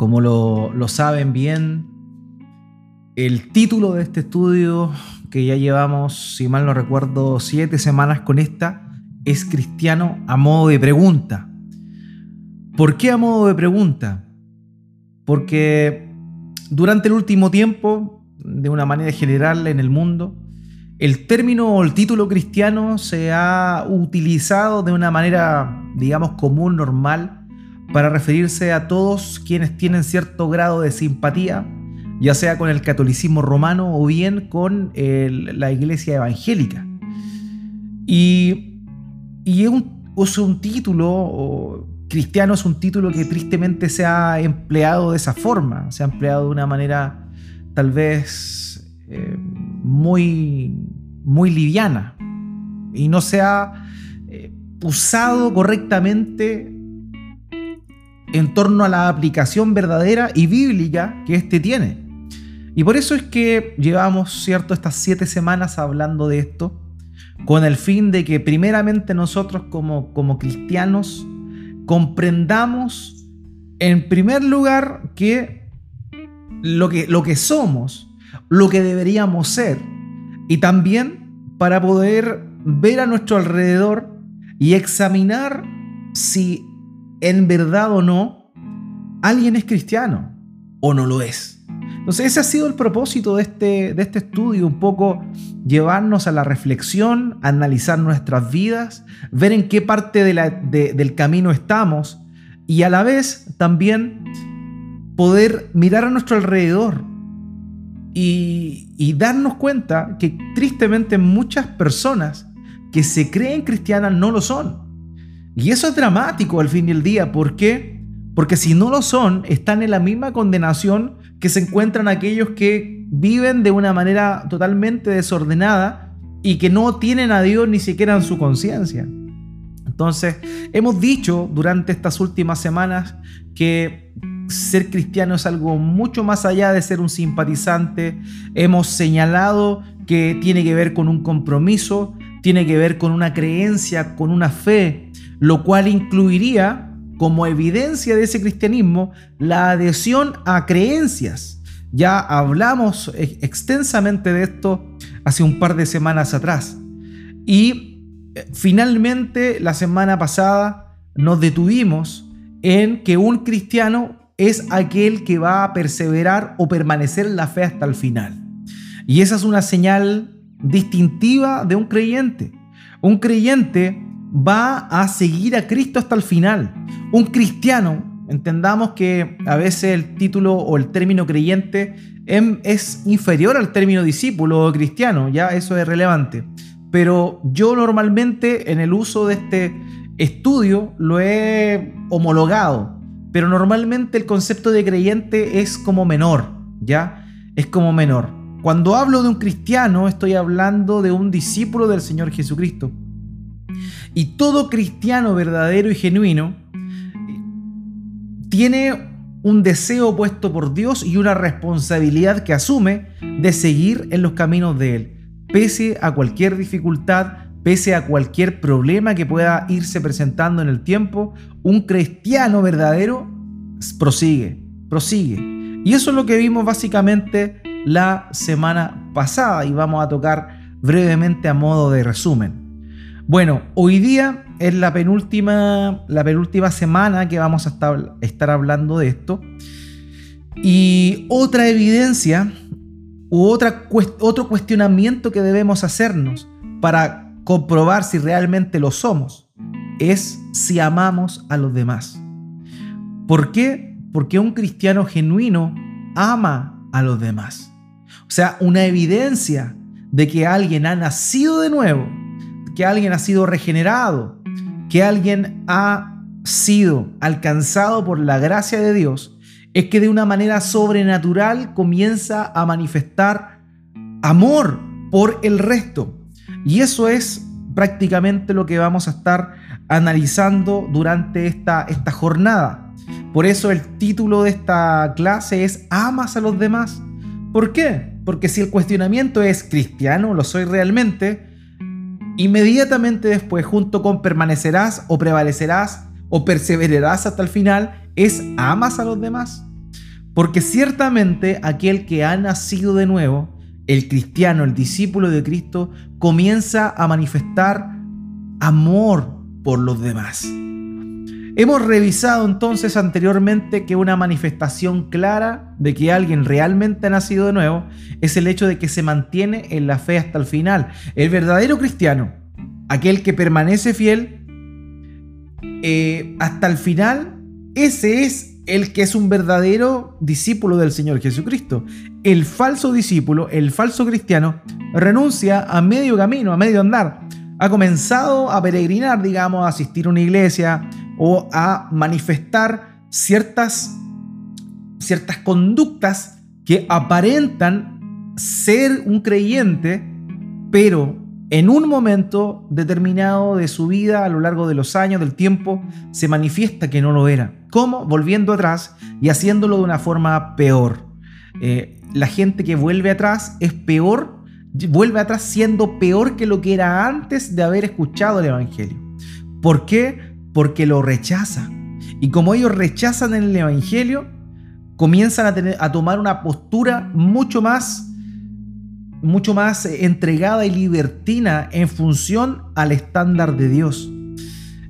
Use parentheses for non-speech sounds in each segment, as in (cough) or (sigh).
Como lo, saben bien, el título de este estudio, que ya llevamos, si mal no recuerdo, siete semanas con esta, es Cristiano a modo de pregunta. ¿Por qué a modo de pregunta? Porque durante el último tiempo, de una manera general en el mundo, el término o el título cristiano se ha utilizado de una manera, digamos, común, normal, para referirse a todos quienes tienen cierto grado de simpatía, ya sea con el catolicismo romano o bien con la iglesia evangélica. Y, es, un, título, cristiano es un título que tristemente se ha empleado de esa forma, se ha empleado de una manera tal vez eh, muy, muy liviana y no se ha eh, usado correctamente en torno a la aplicación verdadera y bíblica que éste tiene. Y por eso es que llevamos, ¿cierto?, estas siete semanas hablando de esto, con el fin de que primeramente nosotros como, como cristianos comprendamos, en primer lugar, lo, que lo que somos, lo que deberíamos ser, y también para poder ver a nuestro alrededor y examinar si en verdad o no alguien es cristiano o no lo es. Entonces ese ha sido el propósito de este, de este estudio, un poco llevarnos a la reflexión, analizar nuestras vidas, ver en qué parte del camino estamos y a la vez también poder mirar a nuestro alrededor y, darnos cuenta que tristemente muchas personas que se creen cristianas no lo son. Y eso es dramático al fin al día. ¿Por qué? Porque si no lo son, están en la misma condenación que se encuentran aquellos que viven de una manera totalmente desordenada y que no tienen a Dios ni siquiera en su conciencia. Entonces, hemos dicho durante estas últimas semanas que ser cristiano es algo mucho más allá de ser un simpatizante. Hemos señalado que tiene que ver con un compromiso, tiene que ver con una creencia, con una fe, lo cual incluiría como evidencia de ese cristianismo la adhesión a creencias. Ya hablamos extensamente de esto hace un par de semanas atrás. Y eh, finalmente la semana pasada nos detuvimos en que un cristiano es aquel que va a perseverar o permanecer en la fe hasta el final. Y esa es una señal distintiva de un creyente. Un creyente va a seguir a Cristo hasta el final. Un cristiano, entendamos que a veces el título o el término creyente em, es inferior al término discípulo o cristiano, ya eso es relevante. Pero yo normalmente en el uso de este estudio lo he homologado pero normalmente el concepto de creyente es como menor, ¿ya? Es como menor. Cuando hablo de un cristiano, estoy hablando de un discípulo del Señor Jesucristo. Y todo cristiano verdadero y genuino tiene un deseo puesto por Dios y una responsabilidad que asume de seguir en los caminos de Él, pese a cualquier dificultad, pese a cualquier problema que pueda irse presentando en el tiempo, un cristiano verdadero prosigue, prosigue. Y eso es lo que vimos básicamente la semana pasada y vamos a tocar brevemente a modo de resumen. Bueno, hoy día es la penúltima, la penúltima semana que vamos a estar, hablando de esto. Y otra evidencia u otra, otro cuestionamiento que debemos hacernos para comprobar si realmente lo somos es si amamos a los demás. ¿Por qué? Porque un cristiano genuino ama a los demás. O sea, una evidencia de que alguien ha nacido de nuevo, que alguien ha sido regenerado, que alguien ha sido alcanzado por la gracia de Dios, es que de una manera sobrenatural comienza a manifestar amor por el resto. Y eso es prácticamente lo que vamos a estar analizando durante esta, esta jornada. Por eso el título de esta clase es ¿Amas a los demás? ¿Por qué? Porque si el cuestionamiento es cristiano, lo soy realmente, inmediatamente después, junto con permanecerás o prevalecerás o perseverarás hasta el final, es ¿amas a los demás? Porque ciertamente aquel que ha nacido de nuevo, el cristiano, el discípulo de Cristo, comienza a manifestar amor por los demás. Hemos revisado entonces anteriormente que una manifestación clara de que alguien realmente ha nacido de nuevo es el hecho de que se mantiene en la fe hasta el final. El verdadero cristiano, aquel que permanece fiel eh, hasta el final, ese es el que es un verdadero discípulo del Señor Jesucristo. El falso discípulo, el falso cristiano, renuncia a medio camino, a medio andar. Ha comenzado a peregrinar, digamos, a asistir a una iglesia o a manifestar ciertas, ciertas conductas que aparentan ser un creyente, pero en un momento determinado de su vida, a lo largo de los años, del tiempo, se manifiesta que no lo era. ¿Cómo? Volviendo atrás y haciéndolo de una forma peor. Eh, la gente que vuelve atrás es peor, vuelve atrás siendo peor que lo que era antes de haber escuchado el Evangelio. ¿Por qué? Porque lo rechaza. Y como ellos rechazan el Evangelio, comienzan a, tener, a tomar una postura mucho más mucho más entregada y libertina en función al estándar de Dios.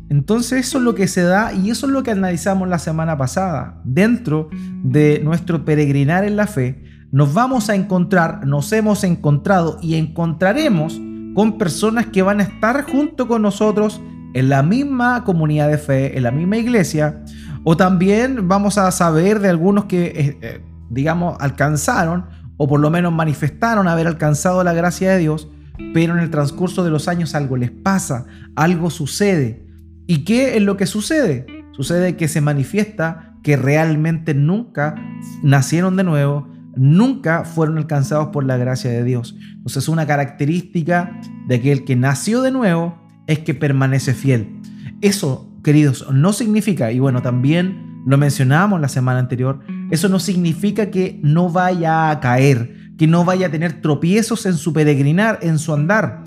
Entonces eso es lo que se da y eso es lo que analizamos la semana pasada. Dentro de nuestro peregrinar en la fe, nos vamos a encontrar, nos hemos encontrado y encontraremos con personas que van a estar junto con nosotros en la misma comunidad de fe, en la misma iglesia, o también vamos a saber de algunos que, eh, eh, digamos, alcanzaron o por lo menos manifestaron haber alcanzado la gracia de Dios, pero en el transcurso de los años algo les pasa, algo sucede. ¿Y qué es lo que sucede? Sucede que se manifiesta que realmente nunca nacieron de nuevo, nunca fueron alcanzados por la gracia de Dios. Entonces una característica de aquel que nació de nuevo es que permanece fiel. Eso, queridos, no significa, y bueno, también lo mencionábamos la semana anterior, eso no significa que no vaya a caer, que no vaya a tener tropiezos en su peregrinar, en su andar.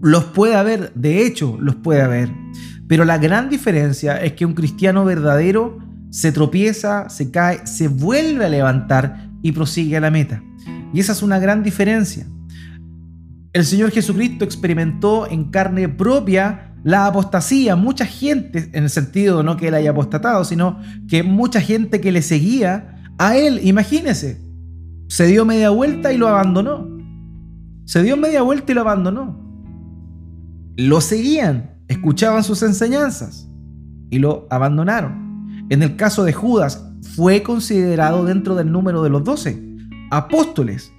Los puede haber, de hecho, los puede haber. Pero la gran diferencia es que un cristiano verdadero se tropieza, se cae, se vuelve a levantar y prosigue a la meta. Y esa es una gran diferencia. El Señor Jesucristo experimentó en carne propia la apostasía, mucha gente, en el sentido no que él haya apostatado, sino que mucha gente que le seguía a él, imagínese, se dio media vuelta y lo abandonó. Se dio media vuelta y lo abandonó. Lo seguían, escuchaban sus enseñanzas y lo abandonaron. En el caso de Judas, fue considerado dentro del número de los doce apóstoles.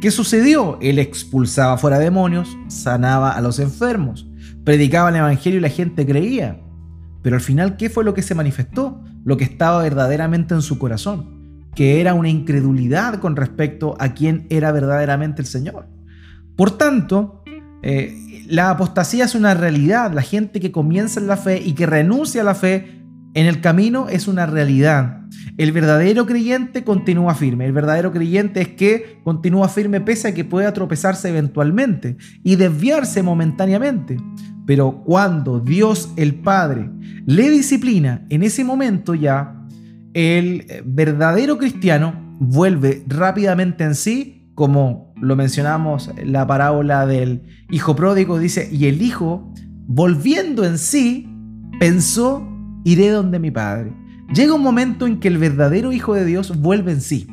¿Qué sucedió? Él expulsaba fuera demonios, sanaba a los enfermos, predicaba el Evangelio y la gente creía. Pero al final, ¿qué fue lo que se manifestó? Lo que estaba verdaderamente en su corazón, que era una incredulidad con respecto a quién era verdaderamente el Señor. Por tanto, eh, la apostasía es una realidad. La gente que comienza en la fe y que renuncia a la fe en el camino es una realidad. El verdadero creyente continúa firme. El verdadero creyente es que continúa firme pese a que pueda tropezarse eventualmente y desviarse momentáneamente. Pero cuando Dios el Padre le disciplina, en ese momento ya el verdadero cristiano vuelve rápidamente en sí, como lo mencionamos en la parábola del hijo pródigo, dice, y el hijo, volviendo en sí, pensó, iré donde mi padre. Llega un momento en que el verdadero hijo de Dios vuelve en sí.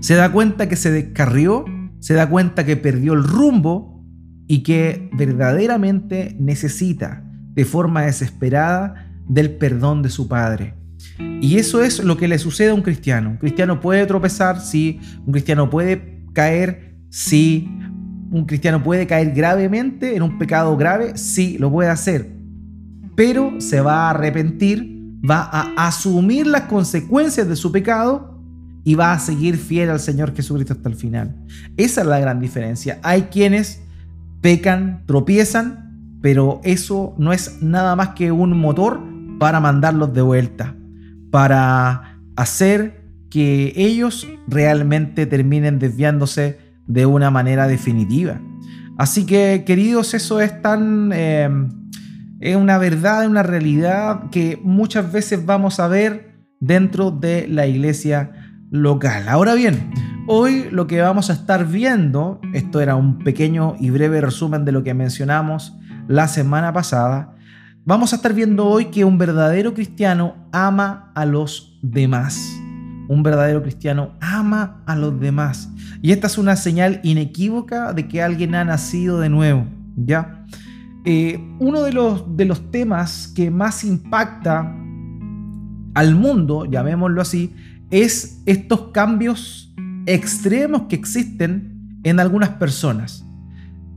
Se da cuenta que se descarrió, se da cuenta que perdió el rumbo y que verdaderamente necesita de forma desesperada del perdón de su Padre. Y eso es lo que le sucede a un cristiano. Un cristiano puede tropezar, sí. Un cristiano puede caer, sí. Un cristiano puede caer gravemente en un pecado grave, sí, lo puede hacer. Pero se va a arrepentir, va a asumir las consecuencias de su pecado y va a seguir fiel al Señor Jesucristo hasta el final. Esa es la gran diferencia. Hay quienes pecan, tropiezan, pero eso no es nada más que un motor para mandarlos de vuelta, para hacer que ellos realmente terminen desviándose de una manera definitiva. Así que, queridos, eso es tan... Em, es una verdad, una realidad que muchas veces vamos a ver dentro de la iglesia local. Ahora bien, hoy lo que vamos a estar viendo, esto era un pequeño y breve resumen de lo que mencionamos la semana pasada, vamos a estar viendo hoy que un verdadero cristiano ama a los demás. Un verdadero cristiano ama a los demás. Y esta es una señal inequívoca de que alguien ha nacido de nuevo. ¿ya? Eh, uno de los, temas que más impacta al mundo, llamémoslo así, es estos cambios extremos que existen en algunas personas.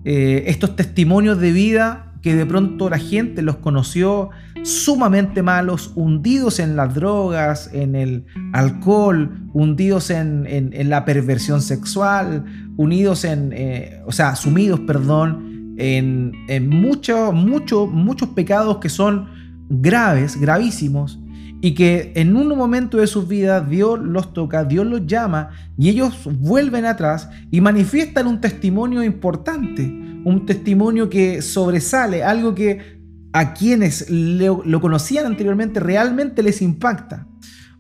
Eh, estos testimonios de vida que de pronto la gente los conoció sumamente malos, hundidos en las drogas, en el alcohol, hundidos en, la perversión sexual, unidos en, eh, o sea, sumidos, perdón, en, muchos, muchos, muchos pecados que son graves, gravísimos, y que en un momento de sus vidas Dios los toca, Dios los llama y ellos vuelven atrás y manifiestan un testimonio importante, un testimonio que sobresale, algo que a quienes lo, conocían anteriormente realmente les impacta.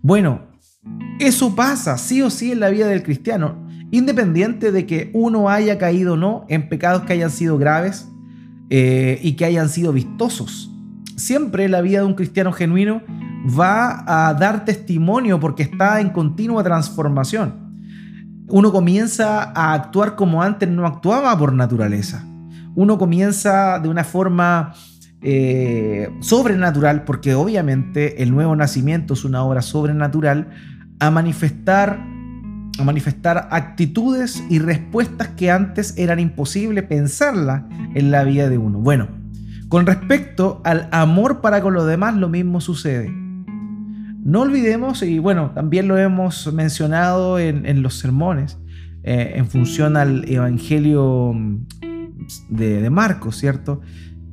Bueno, eso pasa sí o sí en la vida del cristiano, independiente de que uno haya caído o no en pecados que hayan sido graves eh, y que hayan sido vistosos. Siempre la vida de un cristiano genuino va a dar testimonio porque está en continua transformación. Uno comienza a actuar como antes no actuaba por naturaleza. Uno comienza de una forma eh, sobrenatural, porque obviamente el nuevo nacimiento es una obra sobrenatural, a manifestar, manifestar actitudes y respuestas que antes eran imposible pensarla en la vida de uno. Bueno, con respecto al amor para con los demás, lo mismo sucede. No olvidemos, y bueno, también lo hemos mencionado en, los sermones, eh, en función al Evangelio mm, de Marcos, ¿cierto?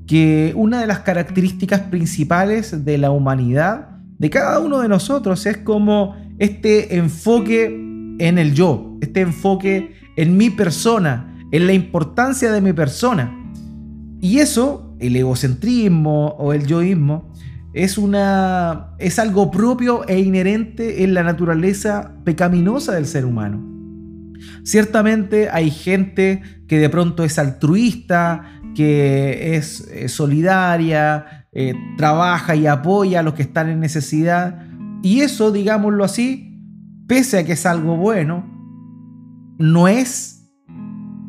Que una de las características principales de la humanidad, de cada uno de nosotros, es como este enfoque en el yo, este enfoque en mi persona, en la importancia de mi persona. Y eso, el egocentrismo o el yoísmo, es, una, es algo propio e inherente en la naturaleza pecaminosa del ser humano. Ciertamente hay gente que de pronto es altruista, que es eh, solidaria, eh, trabaja y apoya a los que están en necesidad. Y eso, digámoslo así, pese a que es algo bueno, no es,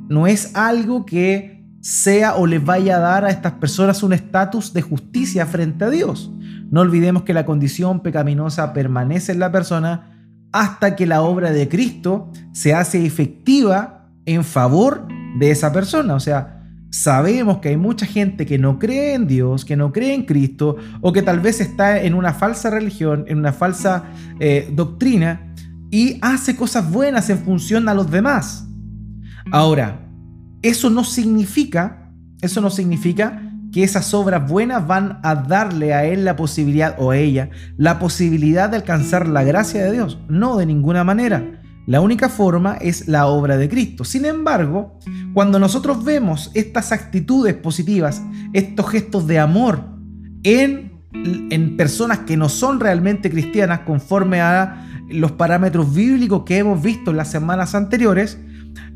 no es algo que sea o les vaya a dar a estas personas un estatus de justicia frente a Dios. No olvidemos que la condición pecaminosa permanece en la persona hasta que la obra de Cristo se hace efectiva en favor de esa persona. O sea, sabemos que hay mucha gente que no cree en Dios, que no cree en Cristo, o que tal vez está en una falsa religión, en una falsa eh, doctrina, y hace cosas buenas en función a los demás. Ahora, eso no significa, eso no significa que esas obras buenas van a darle a él la posibilidad o a ella la posibilidad de alcanzar la gracia de Dios. No, de ninguna manera. La única forma es la obra de Cristo. Sin embargo, cuando nosotros vemos estas actitudes positivas, estos gestos de amor en, en personas que no son realmente cristianas conforme a los parámetros bíblicos que hemos visto en las semanas anteriores,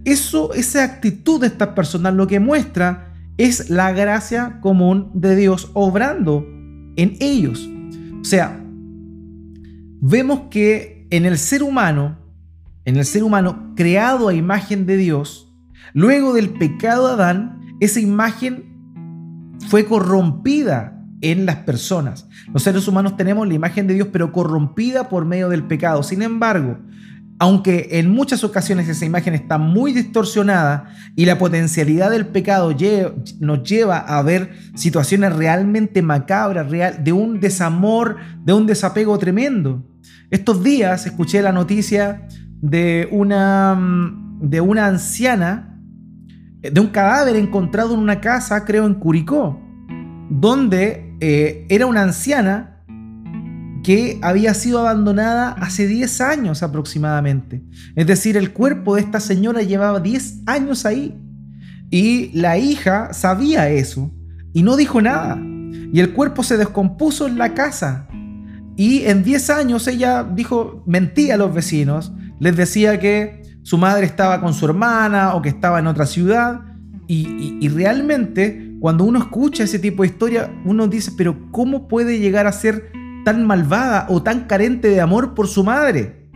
eso, esa actitud de estas personas lo que muestra es la gracia común de Dios obrando en ellos. O sea, vemos que en el ser humano, en el ser humano creado a imagen de Dios, luego del pecado de Adán, esa imagen fue corrompida en las personas. Los seres humanos tenemos la imagen de Dios, pero corrompida por medio del pecado. Sin embargo, aunque en muchas ocasiones esa imagen está muy distorsionada y la potencialidad del pecado nos lleva a ver situaciones realmente macabras, real, de un desamor, de un desapego tremendo. Estos días escuché la noticia de una, de una anciana, de un cadáver encontrado en una casa, creo en Curicó, donde eh, era una anciana que había sido abandonada hace 10 años aproximadamente. Es decir, el cuerpo de esta señora llevaba 10 años ahí. Y la hija sabía eso y no dijo nada. Y el cuerpo se descompuso en la casa. Y en 10 años ella dijo, mentía a los vecinos, les decía que su madre estaba con su hermana o que estaba en otra ciudad. Y, realmente cuando uno escucha ese tipo de historia, uno dice, pero ¿cómo puede llegar a ser tan malvada o tan carente de amor por su madre?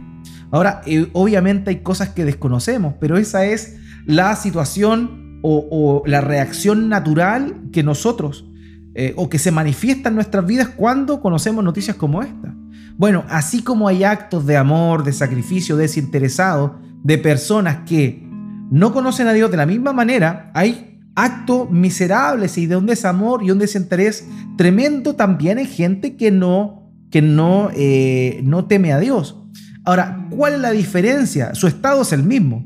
Ahora, eh, obviamente hay cosas que desconocemos, pero esa es la situación o, la reacción natural que nosotros eh, o que se manifiesta en nuestras vidas cuando conocemos noticias como esta. Bueno, así como hay actos de amor, de sacrificio desinteresado de personas que no conocen a Dios de la misma manera, hay actos miserables y de un desamor y un desinterés tremendo también en gente que no, que no, eh, no teme a Dios. Ahora, ¿cuál es la diferencia? Su estado es el mismo.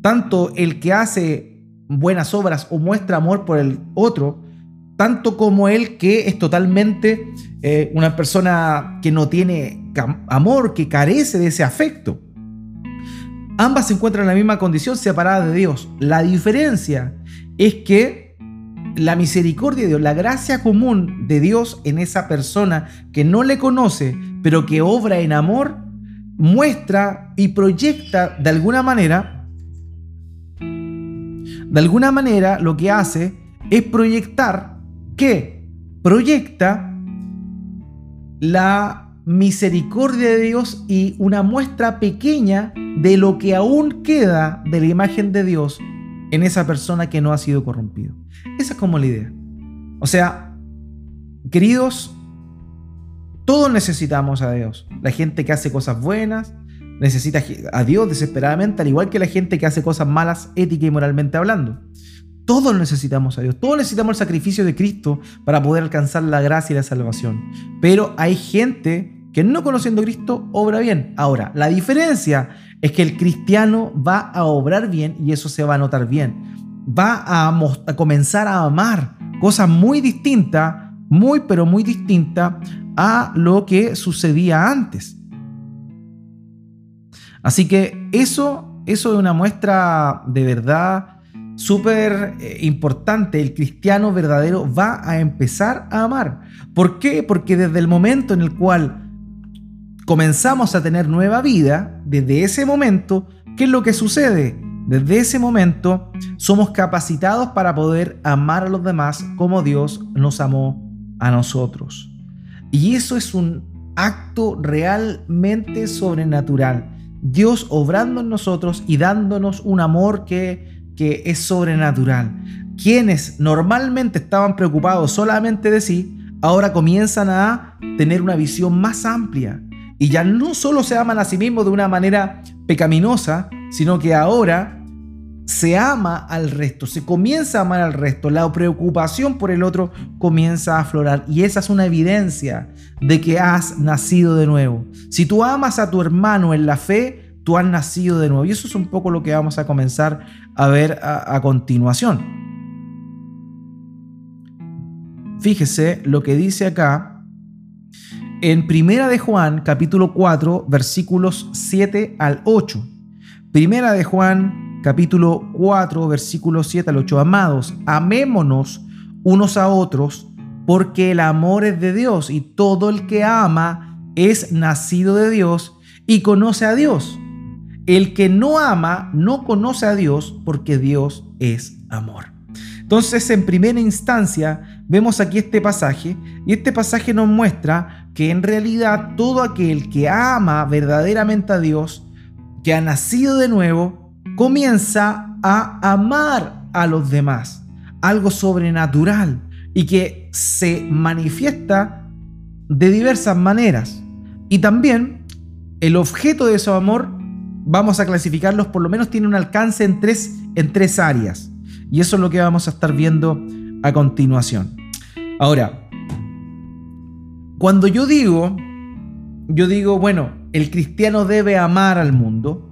Tanto el que hace buenas obras o muestra amor por el otro, tanto como el que es totalmente eh, una persona que no tiene amor, que carece de ese afecto. Ambas se encuentran en la misma condición separada de Dios. La diferencia es que la misericordia de Dios, la gracia común de Dios en esa persona que no le conoce, pero que obra en amor, muestra y proyecta de alguna manera, de alguna manera lo que hace es proyectar que proyecta la misericordia de Dios y una muestra pequeña de lo que aún queda de la imagen de Dios en esa persona que no ha sido corrompido. Esa es como la idea. O sea, queridos, todos necesitamos a Dios. La gente que hace cosas buenas necesita a Dios desesperadamente, al igual que la gente que hace cosas malas ética y moralmente hablando. Todos necesitamos a Dios, todos necesitamos el sacrificio de Cristo para poder alcanzar la gracia y la salvación. Pero hay gente que no conociendo a Cristo obra bien. Ahora, la diferencia es que el cristiano va a obrar bien y eso se va a notar bien. Va a, comenzar a amar cosas muy distintas, muy pero muy distintas a lo que sucedía antes. Así que eso, eso es una muestra de verdad súper eh, importante, el cristiano verdadero va a empezar a amar. ¿Por qué? Porque desde el momento en el cual comenzamos a tener nueva vida, desde ese momento, ¿qué es lo que sucede? Desde ese momento somos capacitados para poder amar a los demás como Dios nos amó a nosotros. Y eso es un acto realmente sobrenatural. Dios obrando en nosotros y dándonos un amor que que es sobrenatural. Quienes normalmente estaban preocupados solamente de sí, ahora comienzan a tener una visión más amplia. Y ya no solo se aman a sí mismos de una manera pecaminosa, sino que ahora se ama al resto, se comienza a amar al resto, la preocupación por el otro comienza a aflorar y esa es una evidencia de que has nacido de nuevo. Si tú amas a tu hermano en la fe, tú has nacido de nuevo. Y eso es un poco lo que vamos a comenzar a ver a, continuación. Fíjese lo que dice acá en Primera de Juan, capítulo 4, versículos 7 al 8. Primera de Juan, capítulo 4, versículos 7 al 8. Amados, amémonos unos a otros, porque el amor es de Dios y todo el que ama es nacido de Dios y conoce a Dios. El que no ama no conoce a Dios porque Dios es amor. Entonces, en primera instancia, vemos aquí este pasaje y este pasaje nos muestra que en realidad todo aquel que ama verdaderamente a Dios, que ha nacido de nuevo, comienza a amar a los demás, algo sobrenatural y que se manifiesta de diversas maneras. Y también el objeto de ese amor vamos a clasificarlos, por lo menos tiene un alcance en tres, en tres áreas. Y eso es lo que vamos a estar viendo a continuación. Ahora, cuando yo digo, yo digo, bueno, el cristiano debe amar al mundo,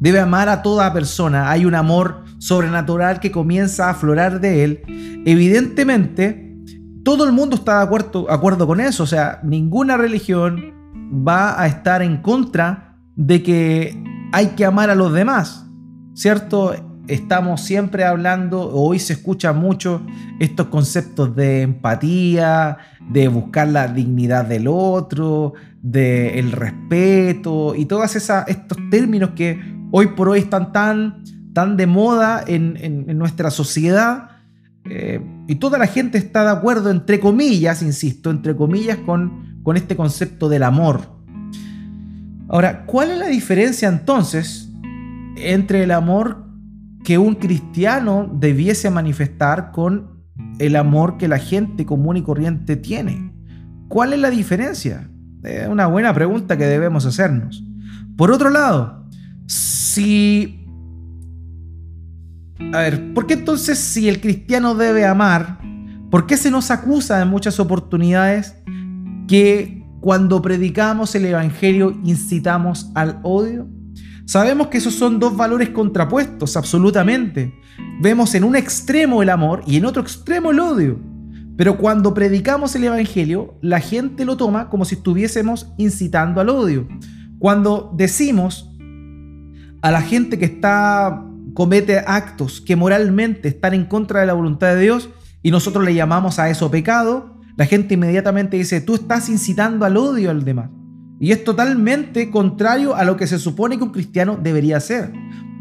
debe amar a toda persona, hay un amor sobrenatural que comienza a aflorar de él, evidentemente todo el mundo está de acuerdo, acuerdo con eso, o sea, ninguna religión va a estar en contra de que hay que amar a los demás, ¿cierto? Estamos siempre hablando, hoy se escucha mucho estos conceptos de empatía, de buscar la dignidad del otro, del respeto y todos estos términos que hoy por hoy están tan, tan de moda en, nuestra sociedad. Eh, y toda la gente está de acuerdo, entre comillas, insisto, entre comillas, con, con este concepto del amor. Ahora, ¿cuál es la diferencia entonces entre el amor que un cristiano debiese manifestar con el amor que la gente común y corriente tiene? ¿Cuál es la diferencia? Es una buena pregunta que debemos hacernos. Por otro lado, si... A ver, ¿por qué entonces si el cristiano debe amar, por qué se nos acusa en muchas oportunidades que cuando predicamos el Evangelio incitamos al odio? Sabemos que esos son dos valores contrapuestos, absolutamente. Vemos en un extremo el amor y en otro extremo el odio. Pero cuando predicamos el Evangelio, la gente lo toma como si estuviésemos incitando al odio. Cuando decimos a la gente que está comete actos que moralmente están en contra de la voluntad de Dios y nosotros le llamamos a eso pecado, la gente inmediatamente dice, tú estás incitando al odio al demás. Y es totalmente contrario a lo que se supone que un cristiano debería hacer.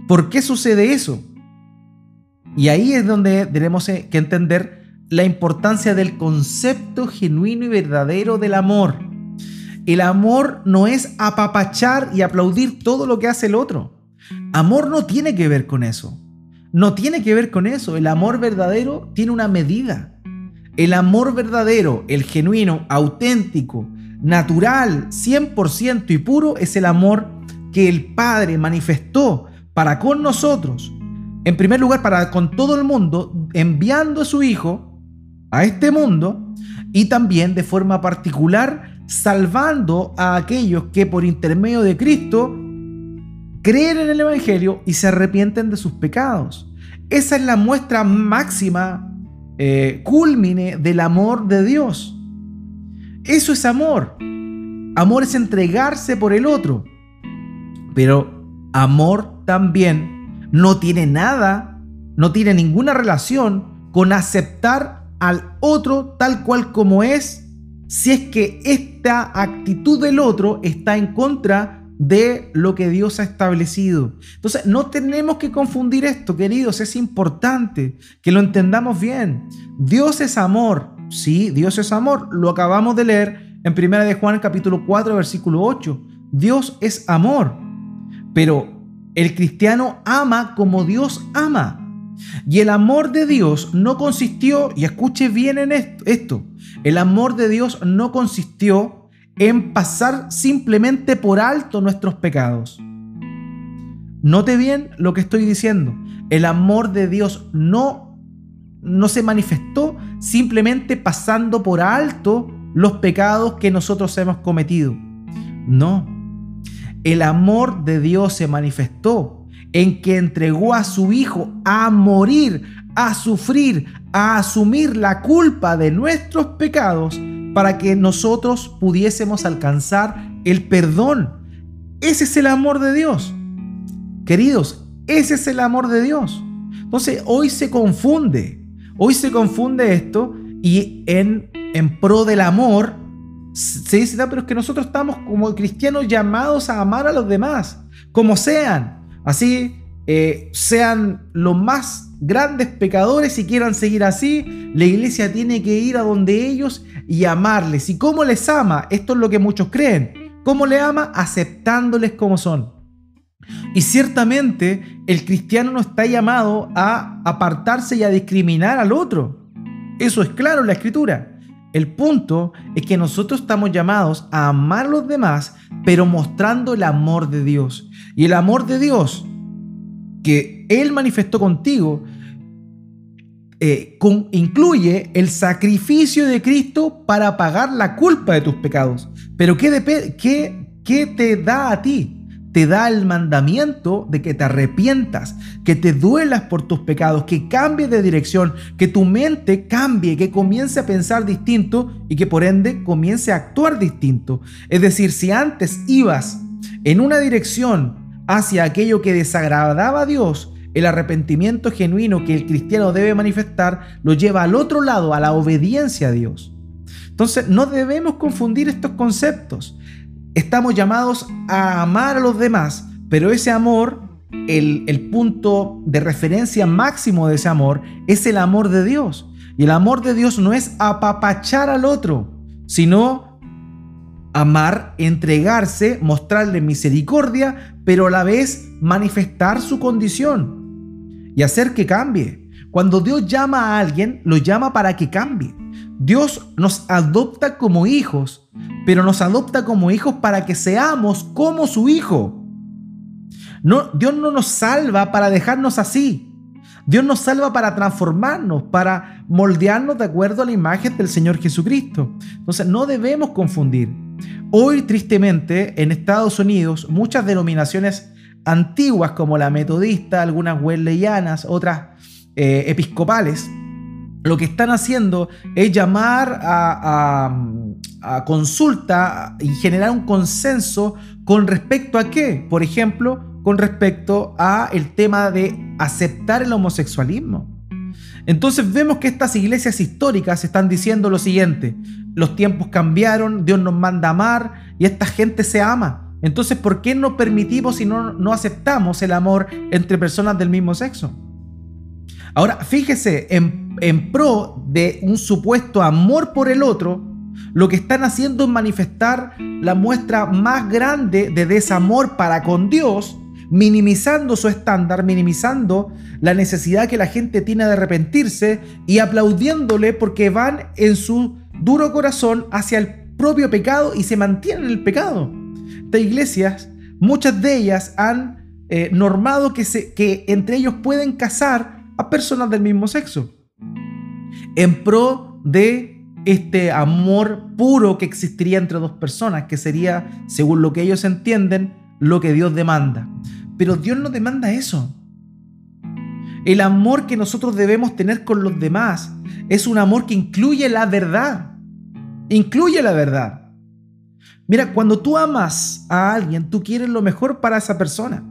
¿Por qué sucede eso? Y ahí es donde tenemos que entender la importancia del concepto genuino y verdadero del amor. El amor no es apapachar y aplaudir todo lo que hace el otro. Amor no tiene que ver con eso. No tiene que ver con eso. El amor verdadero tiene una medida. El amor verdadero, el genuino, auténtico, natural, 100% y puro es el amor que el Padre manifestó para con nosotros. En primer lugar, para con todo el mundo, enviando a su Hijo a este mundo y también de forma particular salvando a aquellos que por intermedio de Cristo creen en el Evangelio y se arrepienten de sus pecados. Esa es la muestra máxima, eh, culmine del amor de Dios. Eso es amor. Amor es entregarse por el otro. Pero amor también no tiene nada, no tiene ninguna relación con aceptar al otro tal cual como es, si es que esta actitud del otro está en contra de lo que Dios ha establecido. Entonces, no tenemos que confundir esto, queridos, es importante que lo entendamos bien. Dios es amor, sí, Dios es amor, lo acabamos de leer en 1 de Juan capítulo 4 versículo 8. Dios es amor, pero el cristiano ama como Dios ama. Y el amor de Dios no consistió, y escuche bien en esto, el amor de Dios no consistió en pasar simplemente por alto nuestros pecados. Note bien lo que estoy diciendo. El amor de Dios no, no se manifestó simplemente pasando por alto los pecados que nosotros hemos cometido. No. El amor de Dios se manifestó en que entregó a su Hijo a morir, a sufrir, a asumir la culpa de nuestros pecados para que nosotros pudiésemos alcanzar el perdón. Ese es el amor de Dios. Queridos, ese es el amor de Dios. Entonces hoy se confunde, hoy se confunde esto y en, en pro del amor se dice, pero es que nosotros estamos como cristianos llamados a amar a los demás, como sean. Así eh, sean los más grandes pecadores y quieran seguir así, la iglesia tiene que ir a donde ellos y amarles. ¿Y cómo les ama? Esto es lo que muchos creen. ¿Cómo le ama? Aceptándoles como son. Y ciertamente el cristiano no está llamado a apartarse y a discriminar al otro. Eso es claro en la escritura. El punto es que nosotros estamos llamados a amar a los demás, pero mostrando el amor de Dios. Y el amor de Dios que Él manifestó contigo eh, incluye el sacrificio de Cristo para pagar la culpa de tus pecados. Pero ¿qué, te da a ti? Te da el mandamiento de que te arrepientas, que te duelas por tus pecados, que cambies de dirección, que tu mente cambie, que comience a pensar distinto y que por ende comience a actuar distinto. Es decir, si antes ibas en una dirección hacia aquello que desagradaba a Dios, el arrepentimiento genuino que el cristiano debe manifestar lo lleva al otro lado, a la obediencia a Dios. Entonces, no debemos confundir estos conceptos. Estamos llamados a amar a los demás, pero ese amor, el, punto de referencia máximo de ese amor, es el amor de Dios. Y el amor de Dios no es apapachar al otro, sino amar, entregarse, mostrarle misericordia, pero a la vez manifestar su condición y hacer que cambie. Cuando Dios llama a alguien, lo llama para que cambie. Dios nos adopta como hijos, pero nos adopta como hijos para que seamos como su hijo. No, Dios no nos salva para dejarnos así. Dios nos salva para transformarnos, para moldearnos de acuerdo a la imagen del Señor Jesucristo. Entonces no debemos confundir. Hoy, tristemente, en Estados Unidos, muchas denominaciones antiguas como la metodista, algunas wesleyanas, otras eh, episcopales, lo que están haciendo es llamar a, consulta y generar un consenso con respecto a qué. Por ejemplo, con respecto a el tema de aceptar el homosexualismo. Entonces vemos que estas iglesias históricas están diciendo lo siguiente, los tiempos cambiaron, Dios nos manda a amar y esta gente se ama. Entonces, ¿por qué no permitimos y no, no aceptamos el amor entre personas del mismo sexo? Ahora, fíjese, en, pro de un supuesto amor por el otro, lo que están haciendo es manifestar la muestra más grande de desamor para con Dios minimizando su estándar, minimizando la necesidad que la gente tiene de arrepentirse y aplaudiéndole porque van en su duro corazón hacia el propio pecado y se mantienen en el pecado. Estas iglesias, muchas de ellas han eh, normado que, que entre ellos pueden casar a personas del mismo sexo en pro de este amor puro que existiría entre dos personas, que sería, según lo que ellos entienden, lo que Dios demanda. Pero Dios no demanda eso. El amor que nosotros debemos tener con los demás es un amor que incluye la verdad. Incluye la verdad. Mira, cuando tú amas a alguien, tú quieres lo mejor para esa persona.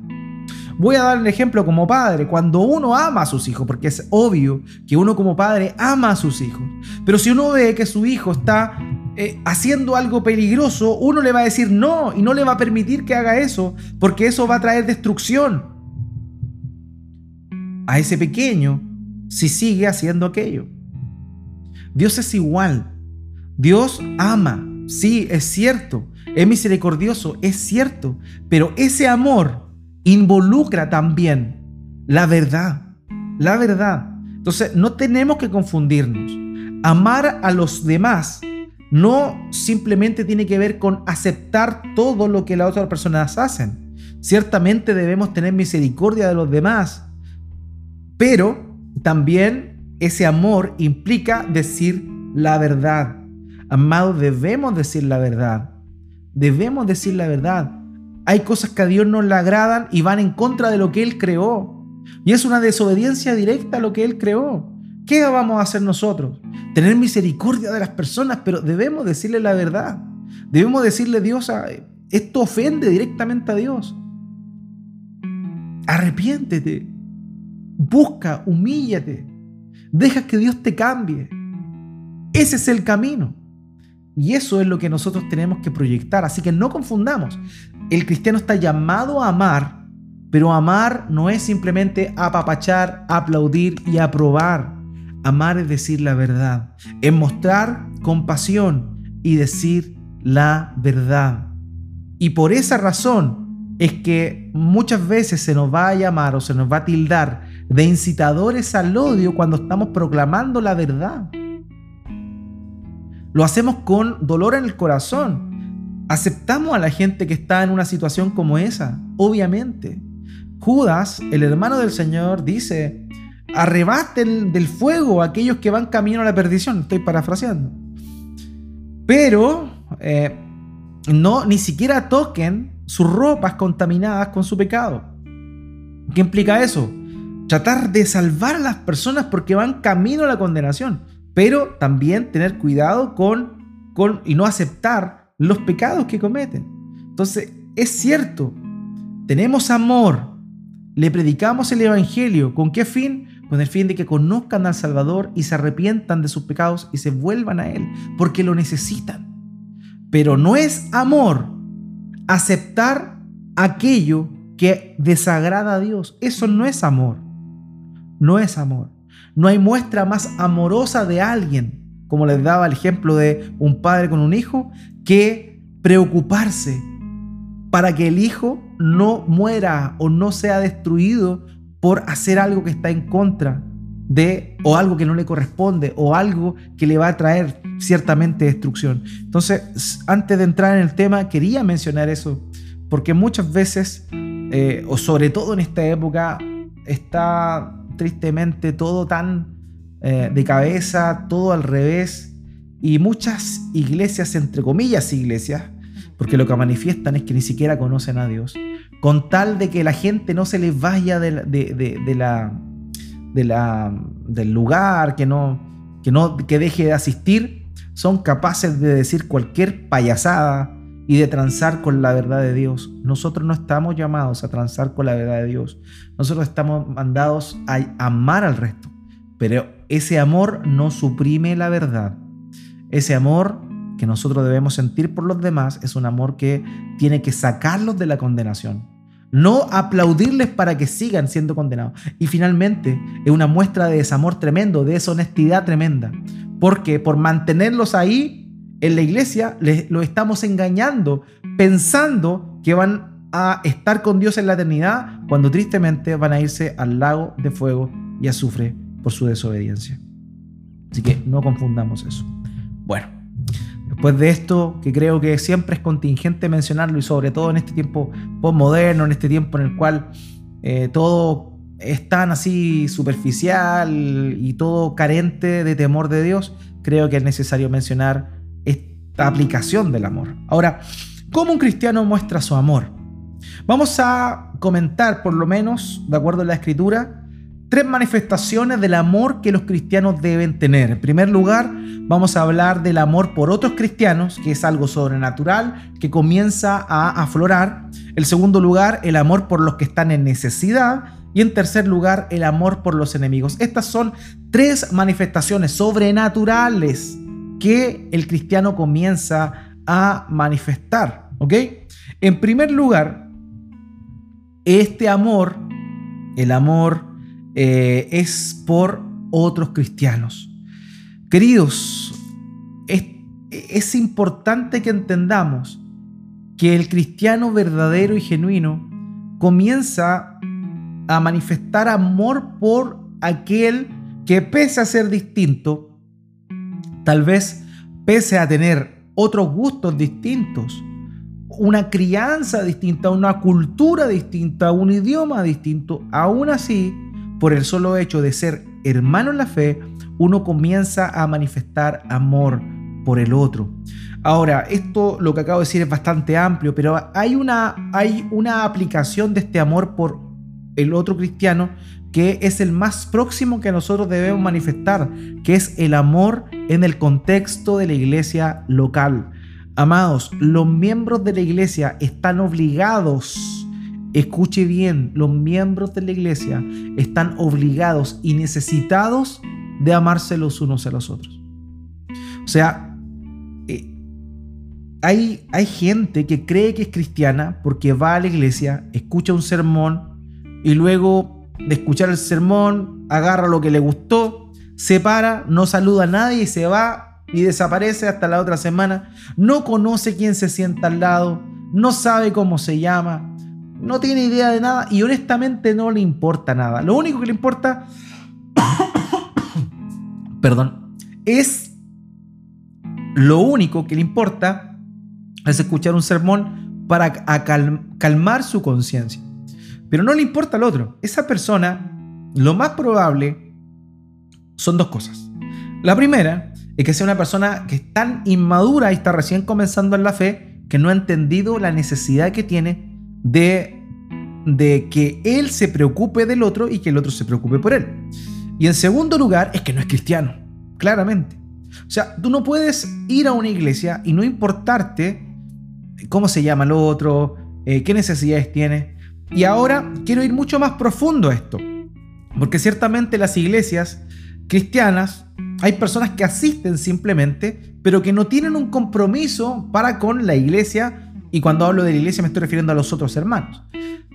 Voy a dar un ejemplo como padre. Cuando uno ama a sus hijos, porque es obvio que uno como padre ama a sus hijos, pero si uno ve que su hijo está eh, haciendo algo peligroso, uno le va a decir no y no le va a permitir que haga eso, porque eso va a traer destrucción a ese pequeño si sigue haciendo aquello. Dios es igual. Dios ama. Sí, es cierto. Es misericordioso, es cierto. Pero ese amor involucra también la verdad. La verdad. Entonces, no tenemos que confundirnos. Amar a los demás no simplemente tiene que ver con aceptar todo lo que las otras personas hacen. Ciertamente debemos tener misericordia de los demás, pero también ese amor implica decir la verdad. Amados, debemos decir la verdad. Debemos decir la verdad. Hay cosas que a Dios no le agradan y van en contra de lo que Él creó. Y es una desobediencia directa a lo que Él creó. ¿Qué vamos a hacer nosotros? Tener misericordia de las personas, pero debemos decirle la verdad. Debemos decirle a Dios, esto ofende directamente a Dios. Arrepiéntete, busca, humíllate, deja que Dios te cambie. Ese es el camino. Y eso es lo que nosotros tenemos que proyectar. Así que no confundamos. El cristiano está llamado a amar, pero amar no es simplemente apapachar, aplaudir y aprobar. Amar es decir la verdad, es mostrar compasión y decir la verdad. Y por esa razón es que muchas veces se nos va a llamar o se nos va a tildar de incitadores al odio cuando estamos proclamando la verdad. Lo hacemos con dolor en el corazón. Aceptamos a la gente que está en una situación como esa, obviamente. Judas, el hermano del Señor, dice, arrebaten del fuego a aquellos que van camino a la perdición. Estoy parafraseando. Pero eh, no, ni siquiera toquen sus ropas contaminadas con su pecado. ¿Qué implica eso? Tratar de salvar a las personas porque van camino a la condenación, pero también tener cuidado con, con y no aceptar los pecados que cometen. Entonces, es cierto, tenemos amor, le predicamos el Evangelio, ¿con qué fin? con el fin de que conozcan al Salvador y se arrepientan de sus pecados y se vuelvan a Él, porque lo necesitan. Pero no es amor aceptar aquello que desagrada a Dios. Eso no es amor. No es amor. No hay muestra más amorosa de alguien, como les daba el ejemplo de un padre con un hijo, que preocuparse para que el hijo no muera o no sea destruido por hacer algo que está en contra de o algo que no le corresponde o algo que le va a traer ciertamente destrucción. Entonces, antes de entrar en el tema, quería mencionar eso, porque muchas veces, eh, o sobre todo en esta época, está tristemente todo tan eh, de cabeza, todo al revés, y muchas iglesias, entre comillas iglesias, porque lo que manifiestan es que ni siquiera conocen a Dios, con tal de que la gente no se les vaya de, la, de la, del lugar, que no, que no que deje de asistir, son capaces de decir cualquier payasada y de transar con la verdad de Dios. Nosotros no estamos llamados a transar con la verdad de Dios. Nosotros estamos mandados a amar al resto. Pero ese amor no suprime la verdad. Ese amor que nosotros debemos sentir por los demás es un amor que tiene que sacarlos de la condenación. No aplaudirles para que sigan siendo condenados. Y finalmente es una muestra de desamor tremendo, de deshonestidad tremenda. Porque por mantenerlos ahí en la iglesia, les, lo estamos engañando, pensando que van a estar con Dios en la eternidad, cuando tristemente van a irse al lago de fuego y azufre por su desobediencia. Así que no confundamos eso. Bueno, después de esto, que creo que siempre es contingente mencionarlo y sobre todo en este tiempo postmoderno, en este tiempo en el cual eh, todo es tan así superficial y todo carente de temor de Dios, creo que es necesario mencionar esta aplicación del amor. Ahora, ¿cómo un cristiano muestra su amor? Vamos a comentar, por lo menos, de acuerdo a la escritura, tres manifestaciones del amor que los cristianos deben tener. En primer lugar, vamos a hablar del amor por otros cristianos, que es algo sobrenatural que comienza a aflorar. En segundo lugar, el amor por los que están en necesidad. Y en tercer lugar, el amor por los enemigos. Estas son tres manifestaciones sobrenaturales que el cristiano comienza a manifestar. ¿Ok? En primer lugar, este amor, el amor eh, es por otros cristianos. Queridos, es, es importante que entendamos que el cristiano verdadero y genuino comienza a manifestar amor por aquel que pese a ser distinto, tal vez pese a tener otros gustos distintos, una crianza distinta, una cultura distinta, un idioma distinto, aún así por el solo hecho de ser hermano en la fe, uno comienza a manifestar amor por el otro. Ahora, esto lo que acabo de decir es bastante amplio, pero hay una, hay una aplicación de este amor por el otro cristiano que es el más próximo que nosotros debemos manifestar, que es el amor en el contexto de la iglesia local. Amados, los miembros de la iglesia están obligados Escuche bien, los miembros de la iglesia están obligados y necesitados de amarse los unos a los otros. O sea, eh, hay, hay gente que cree que es cristiana porque va a la iglesia, escucha un sermón y luego de escuchar el sermón agarra lo que le gustó, se para, no saluda a nadie y se va y desaparece hasta la otra semana. No conoce quién se sienta al lado, no sabe cómo se llama, no tiene idea de nada y honestamente no le importa nada. Lo único que le importa, (coughs) perdón, es lo único que le importa es escuchar un sermón para calmar su conciencia. Pero no le importa al otro. Esa persona, lo más probable son dos cosas. La primera es que sea una persona que es tan inmadura y está recién comenzando en la fe que no ha entendido la necesidad que tiene de, de que él se preocupe del otro y que el otro se preocupe por él. Y en segundo lugar, es que no es cristiano, claramente. O sea, tú no puedes ir a una iglesia y no importarte cómo se llama el otro, eh, qué necesidades tiene. Y ahora quiero ir mucho más profundo a esto, porque ciertamente las iglesias cristianas hay personas que asisten simplemente, pero que no tienen un compromiso para con la iglesia Y cuando hablo de la iglesia me estoy refiriendo a los otros hermanos.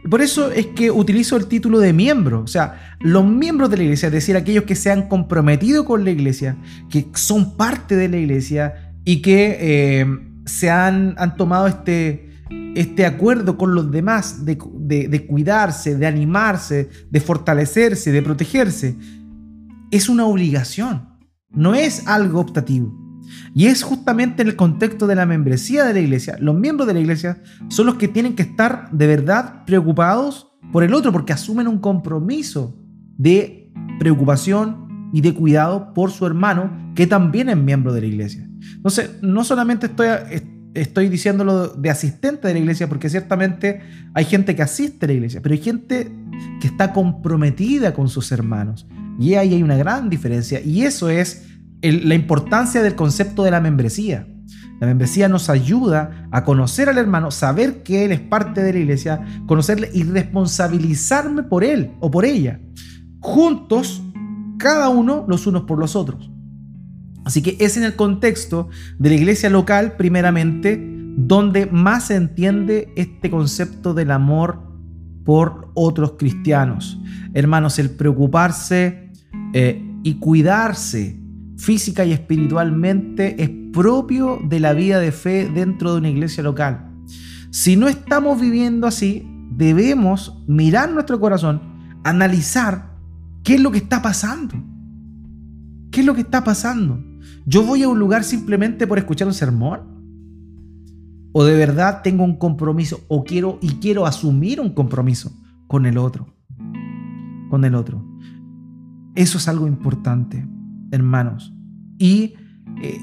Por eso es que utilizo el título de miembro. O sea, los miembros de la iglesia, es decir, aquellos que se han comprometido con la iglesia, que son parte de la iglesia y que eh, se han, han tomado este, este acuerdo con los demás de, de, cuidarse, de animarse, de fortalecerse, de protegerse, es una obligación, no es algo optativo. Y es justamente en el contexto de la membresía de la iglesia, los miembros de la iglesia son los que tienen que estar de verdad preocupados por el otro, porque asumen un compromiso de preocupación y de cuidado por su hermano, que también es miembro de la iglesia. Entonces, no solamente estoy, estoy diciéndolo de asistente de la iglesia, porque ciertamente hay gente que asiste a la iglesia, pero hay gente que está comprometida con sus hermanos. Y ahí hay una gran diferencia. Y eso es la importancia del concepto de la membresía. La membresía nos ayuda a conocer al hermano, saber que él es parte de la iglesia, conocerle y responsabilizarme por él o por ella. Juntos, cada uno los unos por los otros. Así que es en el contexto de la iglesia local, primeramente, donde más se entiende este concepto del amor por otros cristianos. Hermanos, el preocuparse eh, y cuidarse física y espiritualmente es propio de la vida de fe dentro de una iglesia local. Si no estamos viviendo así, debemos mirar nuestro corazón, analizar qué es lo que está pasando. ¿Qué es lo que está pasando? ¿Yo voy a un lugar simplemente por escuchar un sermón? ¿O de verdad tengo un compromiso o quiero y quiero asumir un compromiso con el otro? Con el otro. Eso es algo importante, hermanos. Y eh,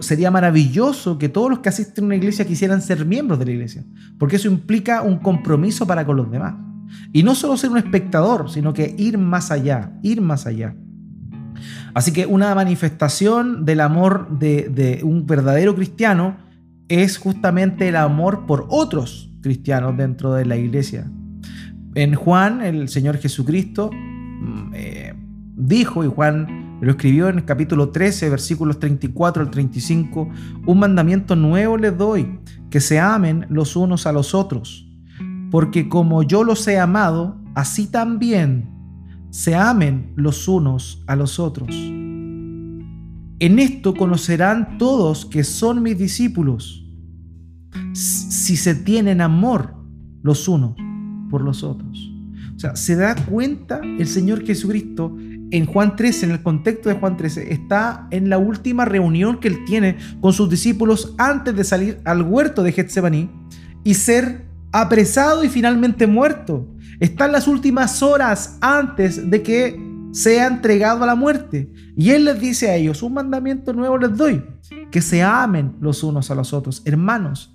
sería maravilloso que todos los que asisten a una iglesia quisieran ser miembros de la iglesia, porque eso implica un compromiso para con los demás. Y no solo ser un espectador, sino que ir más allá, ir más allá. Así que una manifestación del amor de, un verdadero cristiano es justamente el amor por otros cristianos dentro de la iglesia. En Juan, el Señor Jesucristo mm, eh, dijo, y Juan lo escribió en el capítulo 13, versículos 34 al 35, un mandamiento nuevo les doy, que se amen los unos a los otros, porque como yo los he amado, así también se amen los unos a los otros. En esto conocerán todos que son mis discípulos, si se tienen amor los unos por los otros. O sea, se da cuenta el Señor Jesucristo en Juan 13, en el contexto de Juan 13, está en la última reunión que él tiene con sus discípulos antes de salir al huerto de Getsemaní y ser apresado y finalmente muerto. Están las últimas horas antes de que sea entregado a la muerte. Y Él les dice a ellos, un mandamiento nuevo les doy, que se amen los unos a los otros. Hermanos,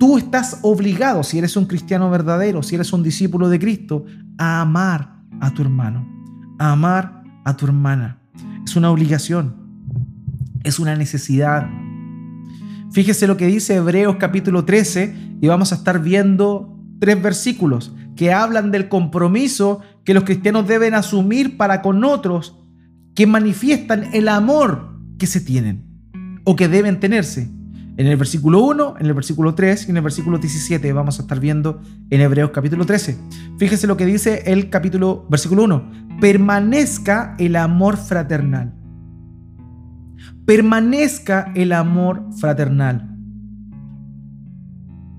tú estás obligado, si eres un cristiano verdadero, si eres un discípulo de Cristo, a amar a tu hermano, a amar a tu hermana. Es una obligación, es una necesidad. Fíjese lo que dice Hebreos capítulo 13 y vamos a estar viendo tres versículos que hablan del compromiso que los cristianos deben asumir para con otros que manifiestan el amor que se tienen o que deben tenerse. En el versículo 1, en el versículo 3 y en el versículo 17 vamos a estar viendo en Hebreos capítulo 13. Fíjese lo que dice el capítulo versículo 1, permanezca el amor fraternal. Permanezca el amor fraternal.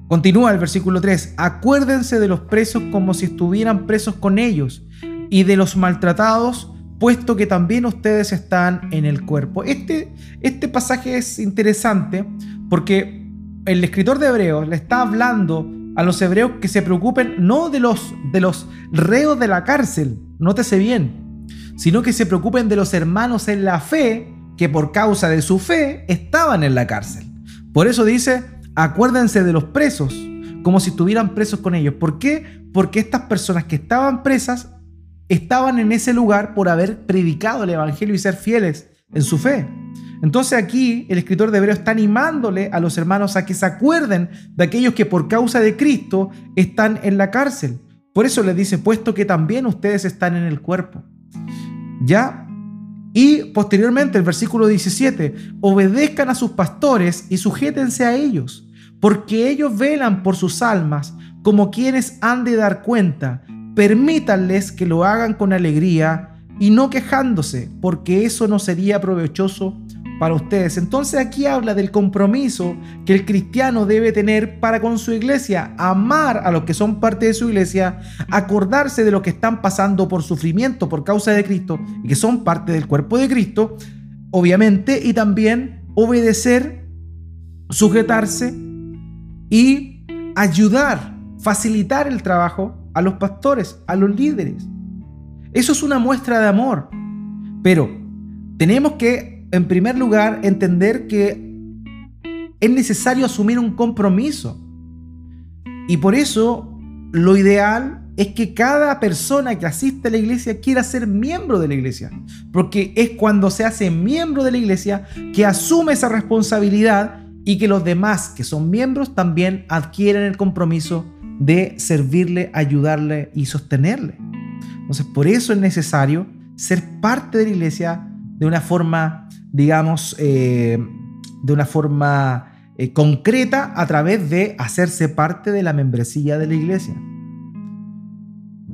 Continúa el versículo 3. Acuérdense de los presos como si estuvieran presos con ellos y de los maltratados, puesto que también ustedes están en el cuerpo. Este, este pasaje es interesante porque el escritor de Hebreos le está hablando a los hebreos que se preocupen no de los, de los reos de la cárcel, nótese bien, sino que se preocupen de los hermanos en la fe que por causa de su fe estaban en la cárcel. Por eso dice, acuérdense de los presos, como si estuvieran presos con ellos. ¿Por qué? Porque estas personas que estaban presas estaban en ese lugar por haber predicado el Evangelio y ser fieles en su fe. Entonces aquí el escritor de Hebreos está animándole a los hermanos a que se acuerden de aquellos que por causa de Cristo están en la cárcel. Por eso les dice, puesto que también ustedes están en el cuerpo. ¿Ya? Y posteriormente el versículo 17, obedezcan a sus pastores y sujétense a ellos porque ellos velan por sus almas como quienes han de dar cuenta. Permítanles que lo hagan con alegría y no quejándose, porque eso no sería provechoso para ustedes. Entonces aquí habla del compromiso que el cristiano debe tener para con su iglesia, amar a los que son parte de su iglesia, acordarse de lo que están pasando por sufrimiento por causa de Cristo y que son parte del cuerpo de Cristo, obviamente, y también obedecer, sujetarse y ayudar, facilitar el trabajo a los pastores, a los líderes. Eso es una muestra de amor. Pero tenemos que en primer lugar, entender que es necesario asumir un compromiso. Y por eso lo ideal es que cada persona que asiste a la iglesia quiera ser miembro de la iglesia. Porque es cuando se hace miembro de la iglesia que asume esa responsabilidad y que los demás que son miembros también adquieren el compromiso de servirle, ayudarle y sostenerle. Entonces, por eso es necesario ser parte de la iglesia de una forma digamos, eh, de una forma eh, concreta a través de hacerse parte de la membresía de la iglesia.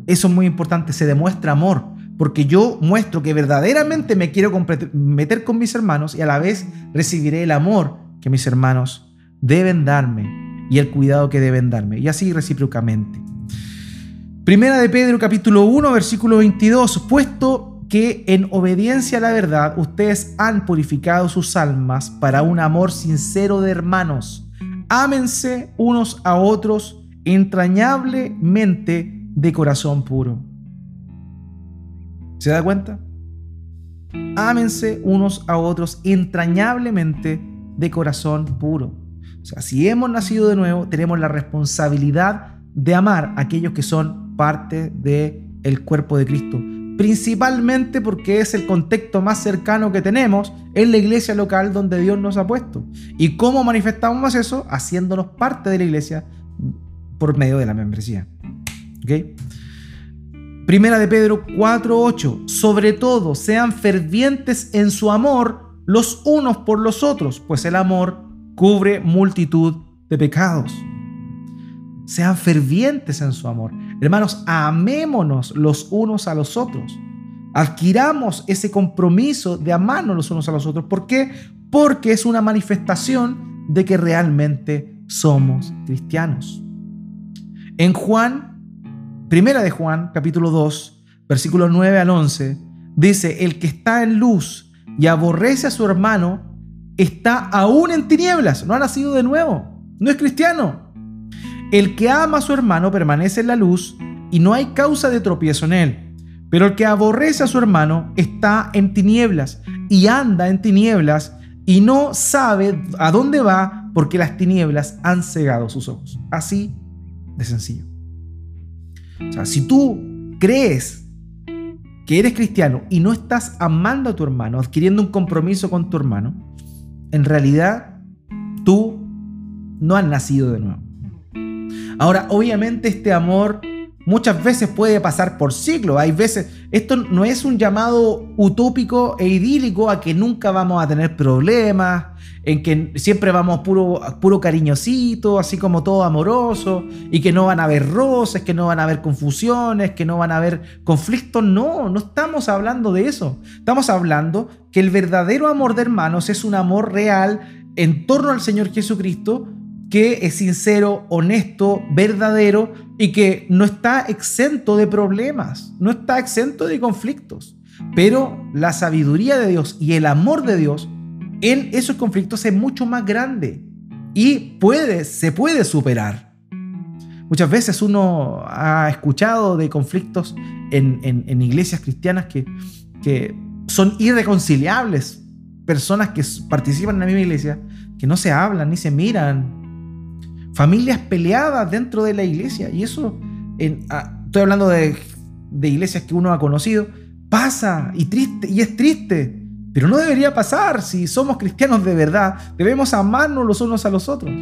Eso es muy importante, se demuestra amor, porque yo muestro que verdaderamente me quiero meter con mis hermanos y a la vez recibiré el amor que mis hermanos deben darme y el cuidado que deben darme, y así recíprocamente. Primera de Pedro capítulo 1 versículo 22, puesto que en obediencia a la verdad ustedes han purificado sus almas para un amor sincero de hermanos. Ámense unos a otros entrañablemente de corazón puro. ¿Se da cuenta? Ámense unos a otros entrañablemente de corazón puro. O sea, si hemos nacido de nuevo, tenemos la responsabilidad de amar a aquellos que son parte del el cuerpo de Cristo principalmente porque es el contexto más cercano que tenemos en la iglesia local donde Dios nos ha puesto. ¿Y cómo manifestamos eso? Haciéndonos parte de la iglesia por medio de la membresía. Primera de Pedro 4:8. Sobre todo, sean fervientes en su amor los unos por los otros, pues el amor cubre multitud de pecados. Sean fervientes en su amor. Hermanos, amémonos los unos a los otros. Adquiramos ese compromiso de amarnos los unos a los otros. ¿Por qué? Porque es una manifestación de que realmente somos cristianos. En Juan, primera de Juan, capítulo 2, versículo 9 al 11, dice, el que está en luz y aborrece a su hermano, está aún en tinieblas, no ha nacido de nuevo, no es cristiano. El que ama a su hermano permanece en la luz y no hay causa de tropiezo en él. Pero el que aborrece a su hermano está en tinieblas y anda en tinieblas y no sabe a dónde va porque las tinieblas han cegado sus ojos. Así de sencillo. O sea, si tú crees que eres cristiano y no estás amando a tu hermano, adquiriendo un compromiso con tu hermano, en realidad tú no has nacido de nuevo. Ahora, obviamente este amor muchas veces puede pasar por ciclo. Hay veces, esto no es un llamado utópico e idílico a que nunca vamos a tener problemas, en que siempre vamos puro, puro cariñosito, así como todo amoroso, y que no van a haber roces, que no van a haber confusiones, que no van a haber conflictos. No, no estamos hablando de eso. Estamos hablando que el verdadero amor de hermanos es un amor real en torno al Señor Jesucristo que es sincero, honesto, verdadero y que no está exento de problemas, no está exento de conflictos. Pero la sabiduría de Dios y el amor de Dios en esos conflictos es mucho más grande y puede, se puede superar. Muchas veces uno ha escuchado de conflictos en, iglesias cristianas que, que son irreconciliables. Personas que participan en la misma iglesia, que no se hablan ni se miran, familias peleadas dentro de la iglesia. Y eso, ah, estoy hablando de, iglesias que uno ha conocido, pasa y, triste, y es triste. Pero no debería pasar si somos cristianos de verdad. Debemos amarnos los unos a los otros.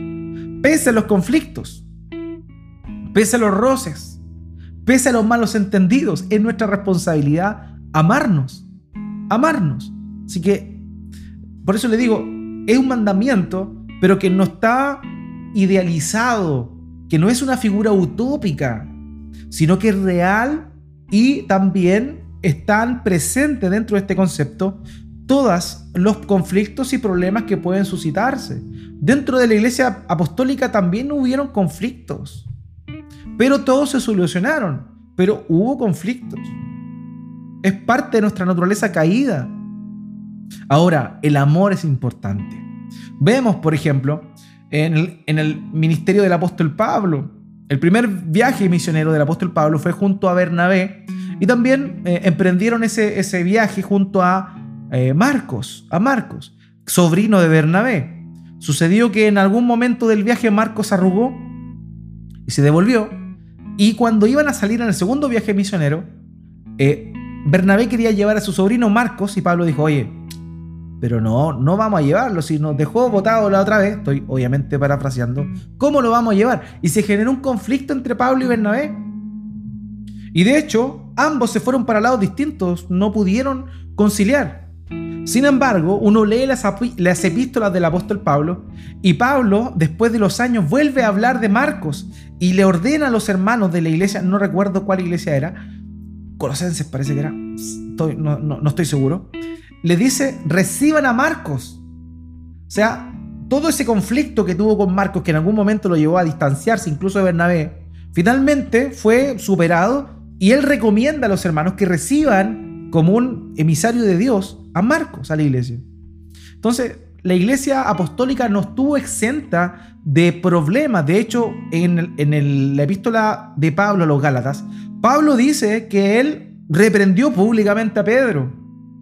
Pese a los conflictos, pese a los roces, pese a los malos entendidos, es nuestra responsabilidad amarnos. Amarnos. Así que, por eso le digo, es un mandamiento, pero que no está idealizado, que no es una figura utópica, sino que es real y también están presentes dentro de este concepto todos los conflictos y problemas que pueden suscitarse. Dentro de la iglesia apostólica también hubieron conflictos, pero todos se solucionaron, pero hubo conflictos. Es parte de nuestra naturaleza caída. Ahora, el amor es importante. Vemos, por ejemplo, en el, ministerio del apóstol Pablo. El primer viaje misionero del apóstol Pablo fue junto a Bernabé y también eh, emprendieron ese, ese viaje junto a eh, Marcos, a Marcos, sobrino de Bernabé. Sucedió que en algún momento del viaje Marcos arrugó y se devolvió. Y cuando iban a salir en el segundo viaje misionero, eh, Bernabé quería llevar a su sobrino Marcos y Pablo dijo, oye, pero no, no vamos a llevarlo. Si nos dejó votado la otra vez, estoy obviamente parafraseando, ¿cómo lo vamos a llevar? Y se generó un conflicto entre Pablo y Bernabé. Y de hecho, ambos se fueron para lados distintos, no pudieron conciliar. Sin embargo, uno lee las, las, epístolas del apóstol Pablo y Pablo, después de los años, vuelve a hablar de Marcos y le ordena a los hermanos de la iglesia, no recuerdo cuál iglesia era, Colosenses parece que era, no estoy seguro, le dice, reciban a Marcos. O sea, todo ese conflicto que tuvo con Marcos, que en algún momento lo llevó a distanciarse incluso de Bernabé, finalmente fue superado y él recomienda a los hermanos que reciban como un emisario de Dios a Marcos, a la iglesia. Entonces, la iglesia apostólica no estuvo exenta de problemas. De hecho, en, la epístola de Pablo a los Gálatas, Pablo dice que él reprendió públicamente a Pedro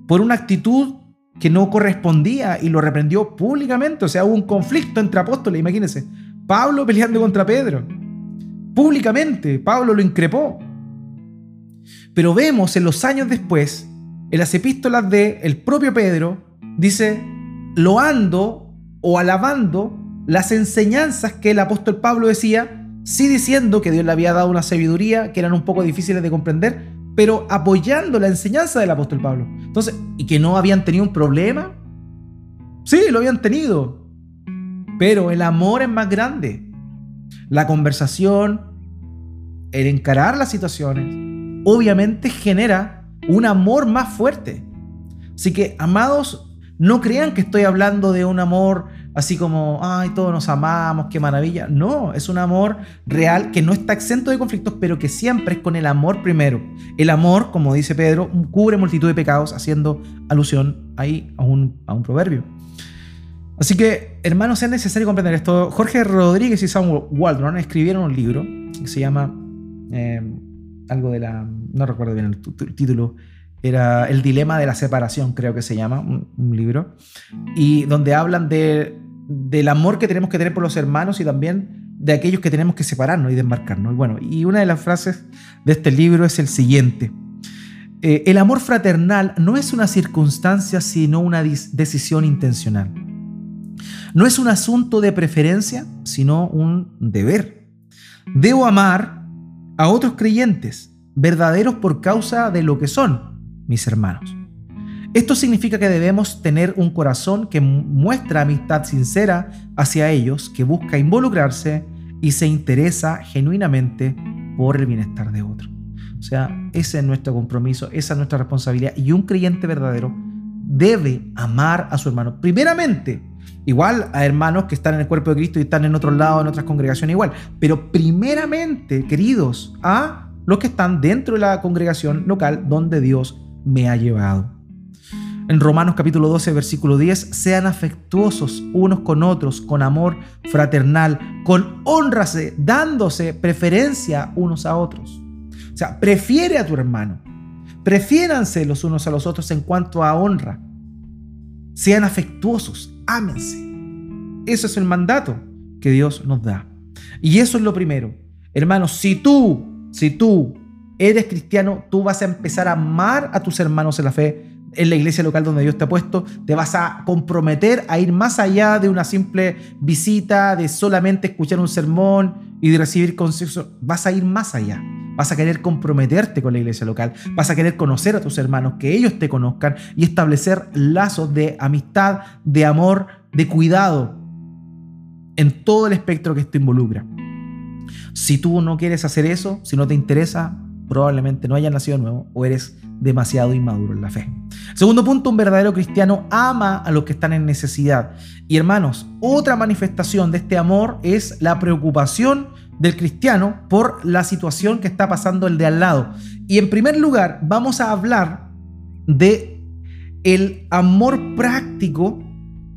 por una actitud que no correspondía y lo reprendió públicamente. O sea, hubo un conflicto entre apóstoles, imagínense. Pablo peleando contra Pedro. Públicamente, Pablo lo increpó. Pero vemos en los años después, en las epístolas del el propio Pedro, dice, loando o alabando las enseñanzas que el apóstol Pablo decía, sí diciendo que Dios le había dado una sabiduría que eran un poco difíciles de comprender, pero apoyando la enseñanza del apóstol Pablo. Entonces, ¿y que no habían tenido un problema? Sí, lo habían tenido. Pero el amor es más grande. La conversación, el encarar las situaciones, obviamente genera un amor más fuerte. Así que, amados, no crean que estoy hablando de un amor así como, ay, todos nos amamos, qué maravilla. No, es un amor real que no está exento de conflictos, pero que siempre es con el amor primero. El amor, como dice Pedro, cubre multitud de pecados, haciendo alusión ahí a un, a un proverbio. Así que, hermanos, es necesario comprender esto. Jorge Rodríguez y Samuel Waldron escribieron un libro que se llama eh, algo de la. No recuerdo bien el título era El dilema de la separación, creo que se llama, un, libro, y donde hablan de, del amor que tenemos que tener por los hermanos y también de aquellos que tenemos que separarnos y desmarcarnos. Y bueno, y una de las frases de este libro es el siguiente. Eh, el amor fraternal no es una circunstancia, sino una decisión intencional. No es un asunto de preferencia, sino un deber. Debo amar a otros creyentes, verdaderos por causa de lo que son, mis hermanos. Esto significa que debemos tener un corazón que muestra amistad sincera hacia ellos, que busca involucrarse y se interesa genuinamente por el bienestar de otros. O sea, ese es nuestro compromiso, esa es nuestra responsabilidad y un creyente verdadero debe amar a su hermano. Primeramente, igual a hermanos que están en el cuerpo de Cristo y están en otros lados, en otras congregaciones igual, pero primeramente, queridos, a los que están dentro de la congregación local donde Dios me ha llevado. En Romanos capítulo 12, versículo 10, sean afectuosos unos con otros, con amor fraternal, con honrase, dándose preferencia unos a otros. O sea, prefiere a tu hermano. Prefiéranse los unos a los otros en cuanto a honra. Sean afectuosos, ámense. Eso es el mandato que Dios nos da. Y eso es lo primero. Hermanos, si tú, si tú eres cristiano, tú vas a empezar a amar a tus hermanos en la fe, en la iglesia local donde Dios te ha puesto, te vas a comprometer a ir más allá de una simple visita, de solamente escuchar un sermón y de recibir consejos, vas a ir más allá. Vas a querer comprometerte con la iglesia local, vas a querer conocer a tus hermanos, que ellos te conozcan y establecer lazos de amistad, de amor, de cuidado. en todo el espectro que esto involucra. Si tú no quieres hacer eso, si no te interesa, probablemente no hayas nacido nuevo o eres demasiado inmaduro en la fe. Segundo punto, un verdadero cristiano ama a los que están en necesidad. Y hermanos, otra manifestación de este amor es la preocupación del cristiano por la situación que está pasando el de al lado. Y en primer lugar, vamos a hablar de el amor práctico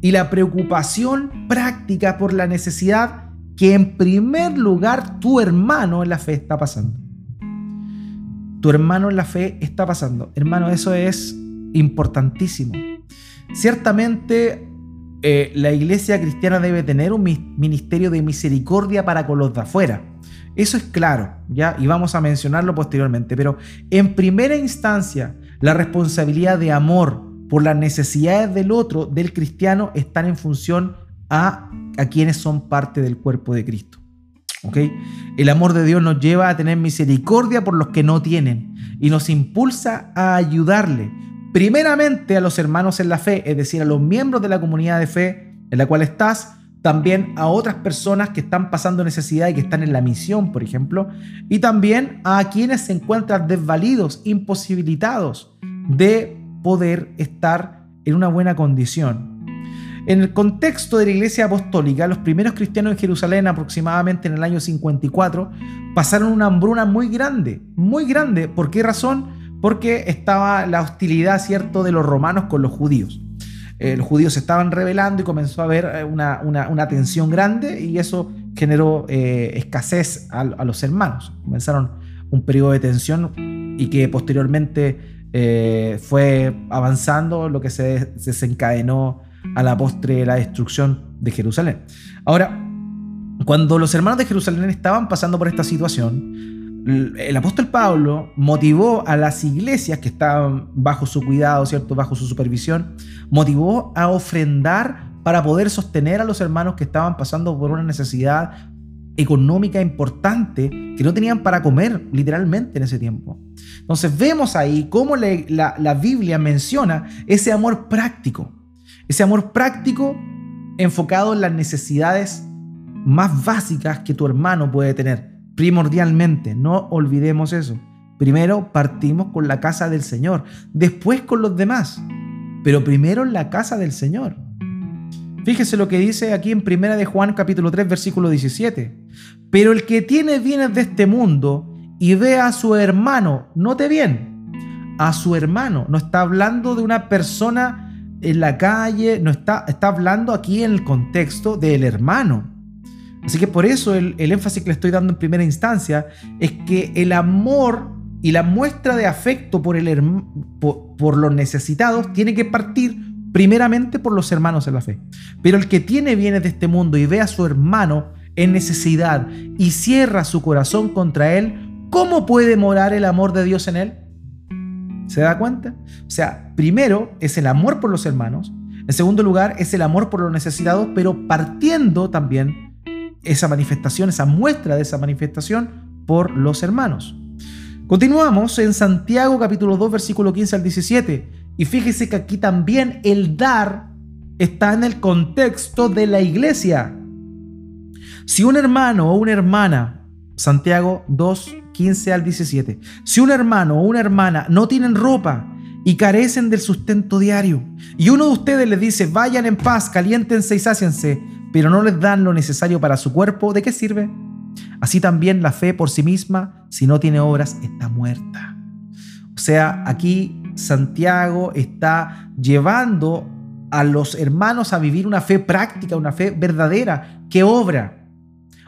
y la preocupación práctica por la necesidad que en primer lugar tu hermano en la fe está pasando. Tu hermano en la fe está pasando. Hermano, eso es importantísimo. Ciertamente eh, la iglesia cristiana debe tener un ministerio de misericordia para con los de afuera. Eso es claro, ¿ya? Y vamos a mencionarlo posteriormente. Pero en primera instancia, la responsabilidad de amor por las necesidades del otro, del cristiano, están en función a, a quienes son parte del cuerpo de Cristo. ¿Ok? El amor de Dios nos lleva a tener misericordia por los que no tienen y nos impulsa a ayudarle primeramente a los hermanos en la fe, es decir, a los miembros de la comunidad de fe en la cual estás, también a otras personas que están pasando necesidad y que están en la misión, por ejemplo, y también a quienes se encuentran desvalidos, imposibilitados de poder estar en una buena condición. En el contexto de la iglesia apostólica, los primeros cristianos en Jerusalén, aproximadamente en el año 54, pasaron una hambruna muy grande, muy grande. ¿Por qué razón? porque estaba la hostilidad, ¿cierto?, de los romanos con los judíos. Eh, los judíos se estaban rebelando y comenzó a haber eh, una, una, tensión grande y eso generó eh, escasez a, los hermanos. Comenzaron un periodo de tensión y que posteriormente fue avanzando, lo que se desencadenó a la postre la destrucción de Jerusalén. Ahora, cuando los hermanos de Jerusalén estaban pasando por esta situación, el apóstol Pablo motivó a las iglesias que estaban bajo su cuidado, ¿cierto? Bajo su supervisión, motivó a ofrendar para poder sostener a los hermanos que estaban pasando por una necesidad económica importante que no tenían para comer literalmente en ese tiempo. Entonces vemos ahí cómo la, la Biblia menciona ese amor práctico, ese amor práctico enfocado en las necesidades más básicas que tu hermano puede tener primordialmente, no olvidemos eso. Primero partimos con la casa del Señor, después con los demás, pero primero la casa del Señor. Fíjese lo que dice aquí en Primera de Juan capítulo 3 versículo 17. Pero el que tiene bienes de este mundo y ve a su hermano, note bien, a su hermano, no está hablando de una persona en la calle, no está, está hablando aquí en el contexto del hermano. Así que por eso el, énfasis que le estoy dando en primera instancia es que el amor y la muestra de afecto por, el, por, los necesitados tiene que partir primeramente por los hermanos en la fe. Pero el que tiene bienes de este mundo y ve a su hermano en necesidad y cierra su corazón contra él, ¿cómo puede morar el amor de Dios en él? ¿Se da cuenta? O sea, primero es el amor por los hermanos, en segundo lugar es el amor por los necesitados, pero partiendo también esa manifestación, esa muestra de esa manifestación por los hermanos. Continuamos en Santiago capítulo 2 versículo 15 al 17 y fíjese que aquí también el dar está en el contexto de la iglesia. Si un hermano o una hermana, Santiago 2, 15 al 17, si un hermano o una hermana no tienen ropa y carecen del sustento diario, y uno de ustedes les dice, vayan en paz, caliéntense y sáciense, pero no les dan lo necesario para su cuerpo, ¿de qué sirve? Así también la fe por sí misma, si no tiene obras, está muerta. O sea, aquí Santiago está llevando a los hermanos a vivir una fe práctica, una fe verdadera, que obra.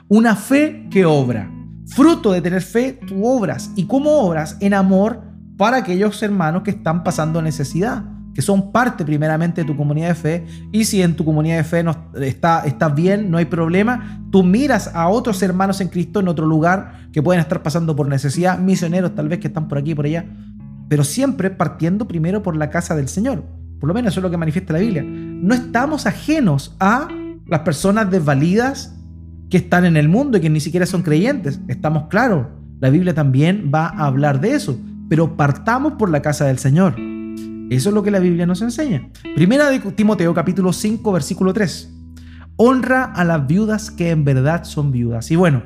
Una fe que obra. Fruto de tener fe, tú obras. ¿Y cómo obras? En amor para aquellos hermanos que están pasando necesidad que son parte primeramente de tu comunidad de fe, y si en tu comunidad de fe no está, está bien, no hay problema, tú miras a otros hermanos en Cristo en otro lugar que pueden estar pasando por necesidad, misioneros tal vez que están por aquí y por allá, pero siempre partiendo primero por la casa del Señor. Por lo menos eso es lo que manifiesta la Biblia. No estamos ajenos a las personas desvalidas que están en el mundo y que ni siquiera son creyentes. Estamos claros. La Biblia también va a hablar de eso. Pero partamos por la casa del Señor. Eso es lo que la Biblia nos enseña. Primera de Timoteo capítulo 5 versículo 3. honra a las viudas que en verdad son viudas. Y bueno,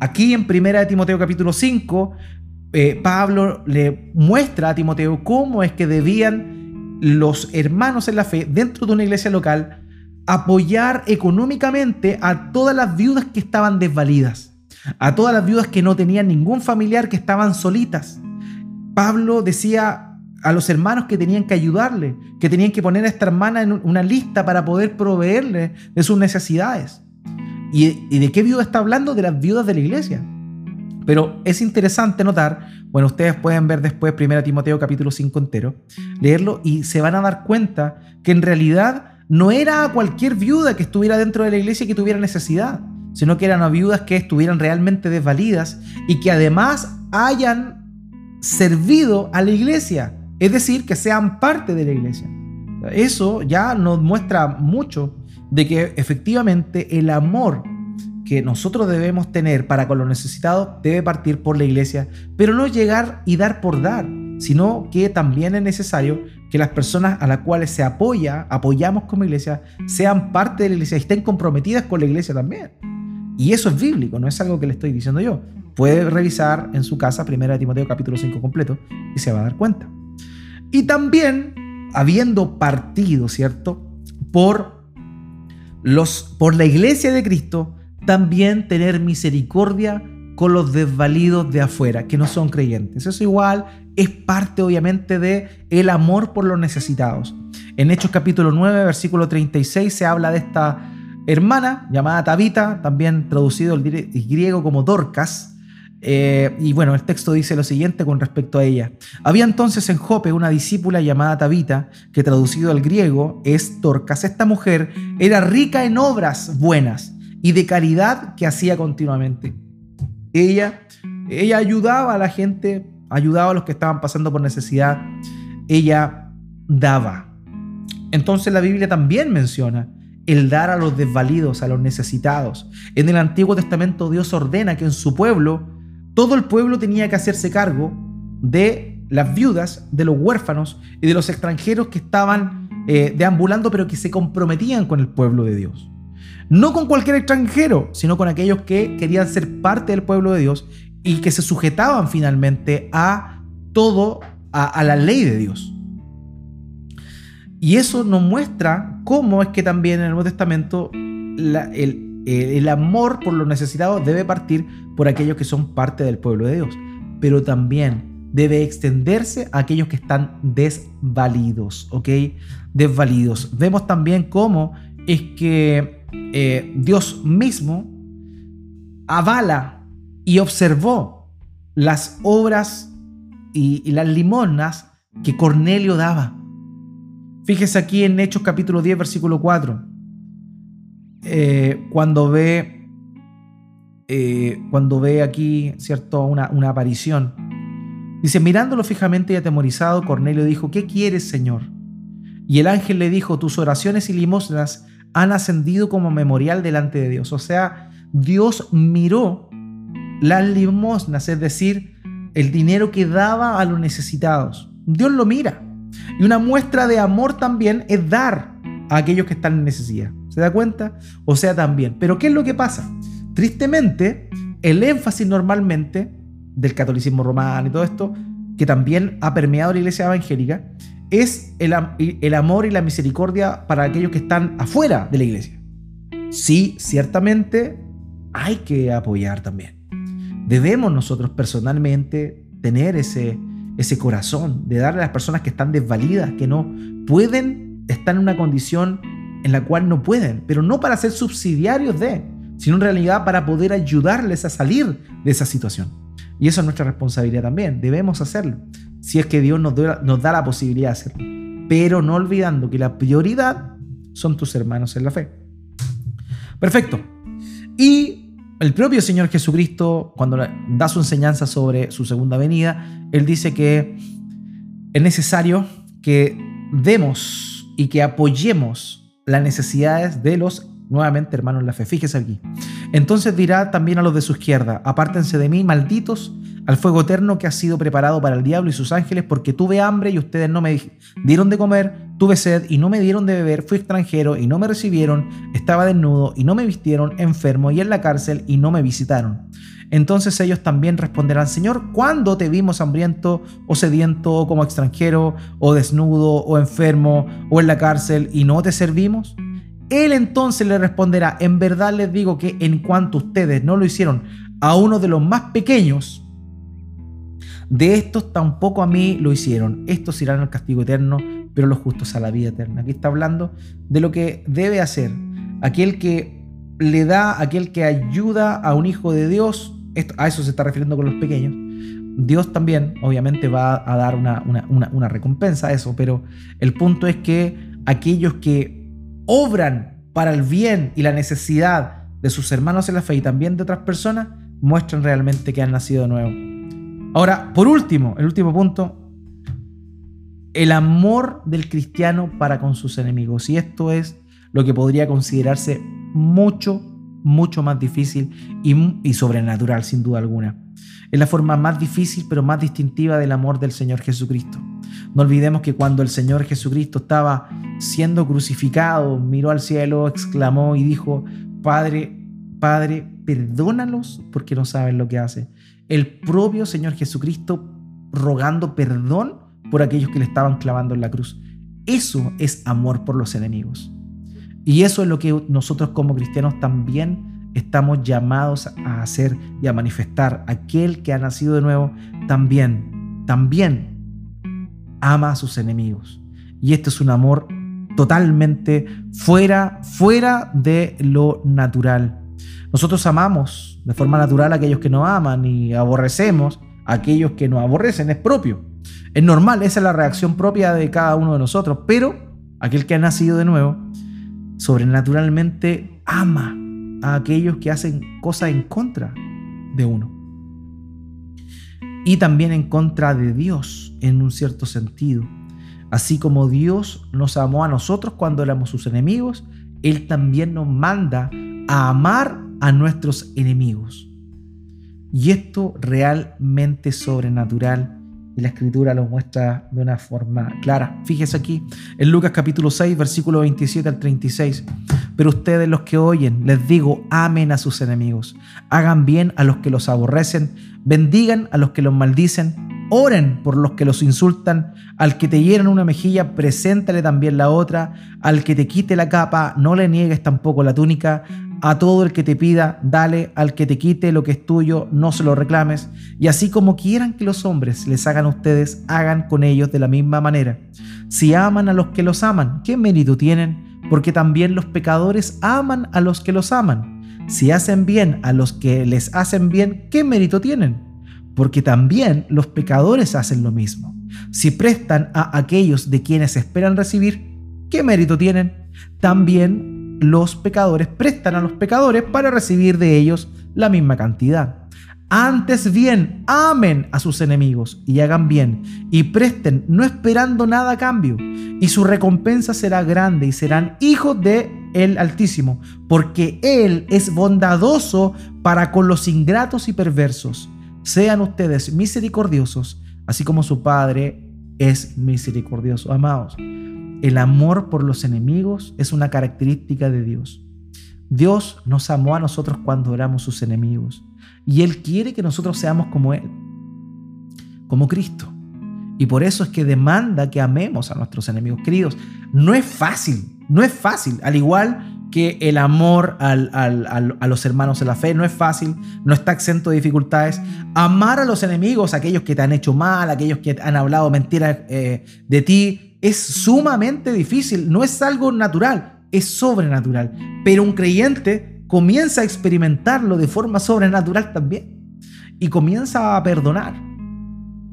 aquí en 1 Timoteo capítulo 5, eh, Pablo le muestra a Timoteo cómo es que debían los hermanos en la fe dentro de una iglesia local apoyar económicamente a todas las viudas que estaban desvalidas, a todas las viudas que no tenían ningún familiar, que estaban solitas. Pablo decía a los hermanos que tenían que ayudarle, que tenían que poner a esta hermana en una lista para poder proveerle de sus necesidades. ¿Y, de qué viuda está hablando? De las viudas de la iglesia. Pero es interesante notar, bueno, ustedes pueden ver después 1 Timoteo capítulo 5 entero, leerlo y se van a dar cuenta que en realidad no era cualquier viuda que estuviera dentro de la iglesia y que tuviera necesidad, sino que eran viudas que estuvieran realmente desvalidas y que además hayan servido a la iglesia, es decir, que sean parte de la iglesia. Eso ya nos muestra mucho de que efectivamente el amor que nosotros debemos tener para con los necesitados debe partir por la iglesia, pero no llegar y dar por dar, sino que también es necesario que las personas a las cuales se apoya, apoyamos como iglesia, sean parte de la iglesia y estén comprometidas con la iglesia también. Y eso es bíblico, no es algo que le estoy diciendo yo. Puede revisar en su casa 1 Timoteo capítulo 5 completo y se va a dar cuenta. Y también, habiendo partido, ¿cierto? Por, los, por la iglesia de Cristo, también tener misericordia con los desvalidos de afuera, que no son creyentes. Eso igual es parte obviamente de el amor por los necesitados. En Hechos capítulo 9, versículo 36 se habla de esta hermana llamada Tabita, también traducido el griego como Dorcas, eh, y bueno, el texto dice lo siguiente con respecto a ella. Había entonces en Jope una discípula llamada Tabita, que traducido al griego es Dorcas. Esta mujer era rica en obras buenas y de caridad que hacía continuamente. Ella, ella ayudaba a la gente, ayudaba a los que estaban pasando por necesidad. Ella daba. Entonces la Biblia también menciona el dar a los desvalidos, a los necesitados. En el Antiguo Testamento Dios ordena que en su pueblo todo el pueblo tenía que hacerse cargo de las viudas, de los huérfanos y de los extranjeros que estaban eh, deambulando, pero que se comprometían con el pueblo de Dios. No con cualquier extranjero, sino con aquellos que querían ser parte del pueblo de Dios y que se sujetaban finalmente a todo, a, la ley de Dios. Y eso nos muestra cómo es que también en el Nuevo Testamento el, el amor por los necesitados debe partir por aquellos que son parte del pueblo de Dios, pero también debe extenderse a aquellos que están desvalidos, ¿ok? Desvalidos. Vemos también cómo es que eh, Dios mismo avala y observó las obras y, las limonas que Cornelio daba. Fíjese aquí en Hechos capítulo 10, versículo 4. Eh, cuando ve, eh, cuando ve aquí, ¿cierto? Una, una aparición. Dice, mirándolo fijamente y atemorizado, Cornelio dijo, ¿qué quieres, Señor? Y el ángel le dijo, tus oraciones y limosnas han ascendido como memorial delante de Dios. O sea, Dios miró las limosnas, es decir, el dinero que daba a los necesitados. Dios lo mira. Y una muestra de amor también es dar a aquellos que están en necesidad. ¿Se da cuenta? O sea, también. Pero ¿qué es lo que pasa? Tristemente, el énfasis normalmente del catolicismo romano y todo esto, que también ha permeado la iglesia evangélica, es el, el amor y la misericordia para aquellos que están afuera de la iglesia. Sí, ciertamente hay que apoyar también. Debemos nosotros personalmente tener ese, ese corazón de darle a las personas que están desvalidas, que no pueden estar en una condición en la cual no pueden, pero no para ser subsidiarios de, sino en realidad para poder ayudarles a salir de esa situación. Y eso es nuestra responsabilidad también, debemos hacerlo, si es que Dios nos da, nos da la posibilidad de hacerlo, pero no olvidando que la prioridad son tus hermanos en la fe. Perfecto. Y el propio Señor Jesucristo, cuando da su enseñanza sobre su segunda venida, Él dice que es necesario que demos y que apoyemos las necesidades de los nuevamente hermanos la fe. Fíjese aquí. Entonces dirá también a los de su izquierda, apártense de mí, malditos, al fuego eterno que ha sido preparado para el diablo y sus ángeles, porque tuve hambre y ustedes no me dieron de comer, Tuve sed y no me dieron de beber, fui extranjero y no me recibieron, estaba desnudo y no me vistieron, enfermo y en la cárcel y no me visitaron. Entonces ellos también responderán, Señor, ¿cuándo te vimos hambriento o sediento o como extranjero o desnudo o enfermo o en la cárcel y no te servimos? Él entonces le responderá, en verdad les digo que en cuanto ustedes no lo hicieron a uno de los más pequeños, de estos tampoco a mí lo hicieron. Estos irán al castigo eterno, pero los justos a la vida eterna. Aquí está hablando de lo que debe hacer aquel que le da, aquel que ayuda a un hijo de Dios. a eso se está refiriendo con los pequeños. Dios también, obviamente, va a dar una, una recompensa a eso, pero el punto es que aquellos que obran para el bien y la necesidad de sus hermanos en la fe y también de otras personas, muestran realmente que han nacido de nuevo. Ahora, por último, el último punto, el amor del cristiano para con sus enemigos. Y esto es lo que podría considerarse mucho, mucho más difícil y, sobrenatural, sin duda alguna. Es la forma más difícil, pero más distintiva del amor del Señor Jesucristo. No olvidemos que cuando el Señor Jesucristo estaba siendo crucificado, miró al cielo, exclamó y dijo, Padre, Padre, perdónalos porque no saben lo que hacen. El propio Señor Jesucristo rogando perdón por aquellos que le estaban clavando en la cruz. Eso es amor por los enemigos. Y eso es lo que nosotros como cristianos también estamos llamados a hacer y a manifestar. Aquel que ha nacido de nuevo también, también ama a sus enemigos. Y esto es un amor totalmente fuera, fuera de lo natural. Nosotros amamos de forma natural a aquellos que nos aman y aborrecemos a aquellos que nos aborrecen. Es propio. Es normal, esa es la reacción propia de cada uno de nosotros. Pero aquel que ha nacido de nuevo, sobrenaturalmente ama a aquellos que hacen cosas en contra de uno. Y también en contra de Dios, en un cierto sentido. Así como Dios nos amó a nosotros cuando éramos sus enemigos, Él también nos manda a amar a nuestros enemigos. Y esto realmente sobrenatural y la escritura lo muestra de una forma clara. Fíjese aquí en Lucas capítulo 6, versículo 27 al 36. Pero ustedes los que oyen, les digo, amen a sus enemigos, hagan bien a los que los aborrecen, bendigan a los que los maldicen, Oren por los que los insultan. Al que te hieran una mejilla, preséntale también la otra. Al que te quite la capa, no le niegues tampoco la túnica. A todo el que te pida, dale. Al que te quite lo que es tuyo, no se lo reclames. Y así como quieran que los hombres les hagan a ustedes, hagan con ellos de la misma manera. Si aman a los que los aman, ¿qué mérito tienen? Porque también los pecadores aman a los que los aman. Si hacen bien a los que les hacen bien, ¿qué mérito tienen? porque también los pecadores hacen lo mismo. Si prestan a aquellos de quienes esperan recibir, ¿qué mérito tienen? También los pecadores prestan a los pecadores para recibir de ellos la misma cantidad. Antes bien, amen a sus enemigos y hagan bien y presten no esperando nada a cambio y su recompensa será grande y serán hijos de el Altísimo, porque Él es bondadoso para con los ingratos y perversos. Sean ustedes misericordiosos, así como su Padre es misericordioso. Amados, el amor por los enemigos es una característica de Dios. Dios nos amó a nosotros cuando éramos sus enemigos y Él quiere que nosotros seamos como Él, como Cristo. Y por eso es que demanda que amemos a nuestros enemigos. Queridos, no es fácil, no es fácil. Al igual que el amor a los hermanos en la fe no es fácil, no está exento de dificultades. Amar a los enemigos, aquellos que te han hecho mal, aquellos que han hablado mentiras eh, de ti, es sumamente difícil, no es algo natural, es sobrenatural. Pero un creyente comienza a experimentarlo de forma sobrenatural también y comienza a perdonar.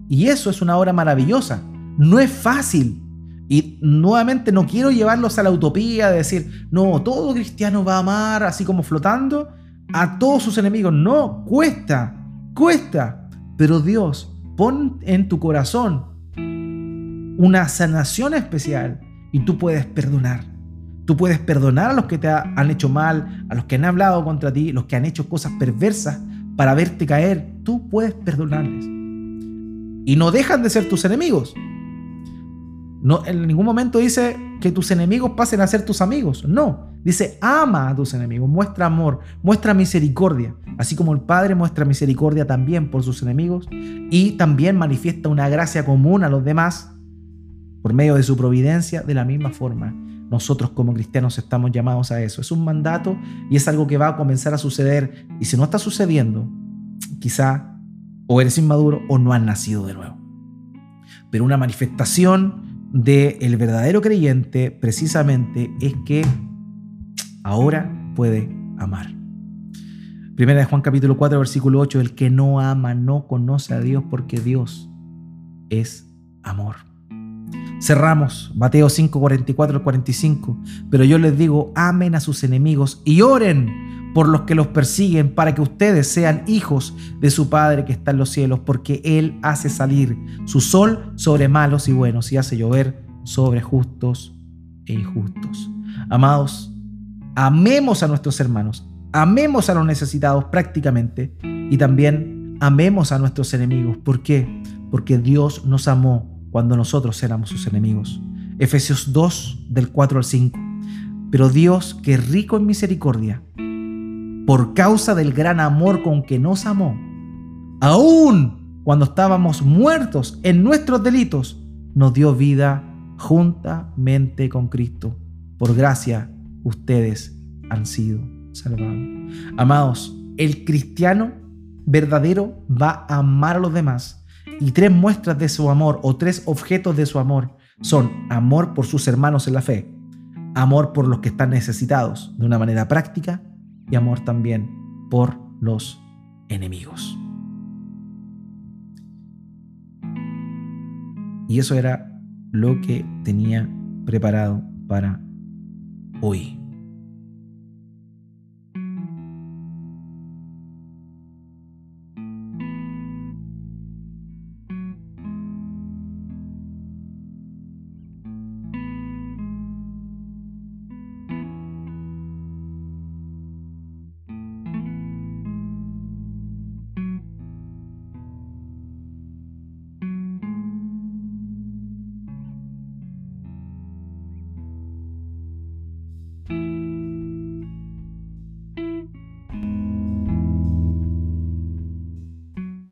Y eso es una obra maravillosa. No es fácil, y nuevamente no quiero llevarlos a la utopía de decir, no, todo cristiano va a amar así como flotando a todos sus enemigos. No, cuesta, cuesta. Pero Dios pone en tu corazón una sanación especial y tú puedes perdonar. Tú puedes perdonar a los que te han hecho mal, a los que han hablado contra ti, los que han hecho cosas perversas para verte caer. Tú puedes perdonarles. Y no dejan de ser tus enemigos, No, en ningún momento dice que tus enemigos pasen a ser tus amigos. No. Dice, ama a tus enemigos, muestra amor, muestra misericordia. Así como el Padre muestra misericordia también por sus enemigos y también manifiesta una gracia común a los demás por medio de su providencia, de la misma forma. Nosotros como cristianos estamos llamados a eso. Es un mandato y es algo que va a comenzar a suceder. Y si no está sucediendo, quizá o eres inmaduro o no has nacido de nuevo. Pero una manifestación del el verdadero creyente precisamente es que ahora puede amar. Primera de Juan capítulo 4 versículo 8, el que no ama no conoce a Dios porque Dios es amor. Cerramos Mateo 5, 44 al 45. Pero yo les digo, amen a sus enemigos y oren por los que los persiguen para que ustedes sean hijos de su Padre que está en los cielos, porque Él hace salir su sol sobre malos y buenos y hace llover sobre justos e injustos. Amados, amemos a nuestros hermanos, amemos a los necesitados prácticamente y también amemos a nuestros enemigos. ¿Por qué? Porque Dios nos amó cuando nosotros éramos sus enemigos. Efesios 2 del 4 al 5. Pero Dios, que rico en misericordia, por causa del gran amor con que nos amó, aún cuando estábamos muertos en nuestros delitos, nos dio vida juntamente con Cristo. Por gracia, ustedes han sido salvados. Amados, el cristiano verdadero va a amar a los demás y tres muestras de su amor o tres objetos de su amor son amor por sus hermanos en la fe, amor por los que están necesitados de una manera práctica y amor también por los enemigos. Y eso era lo que tenía preparado para hoy.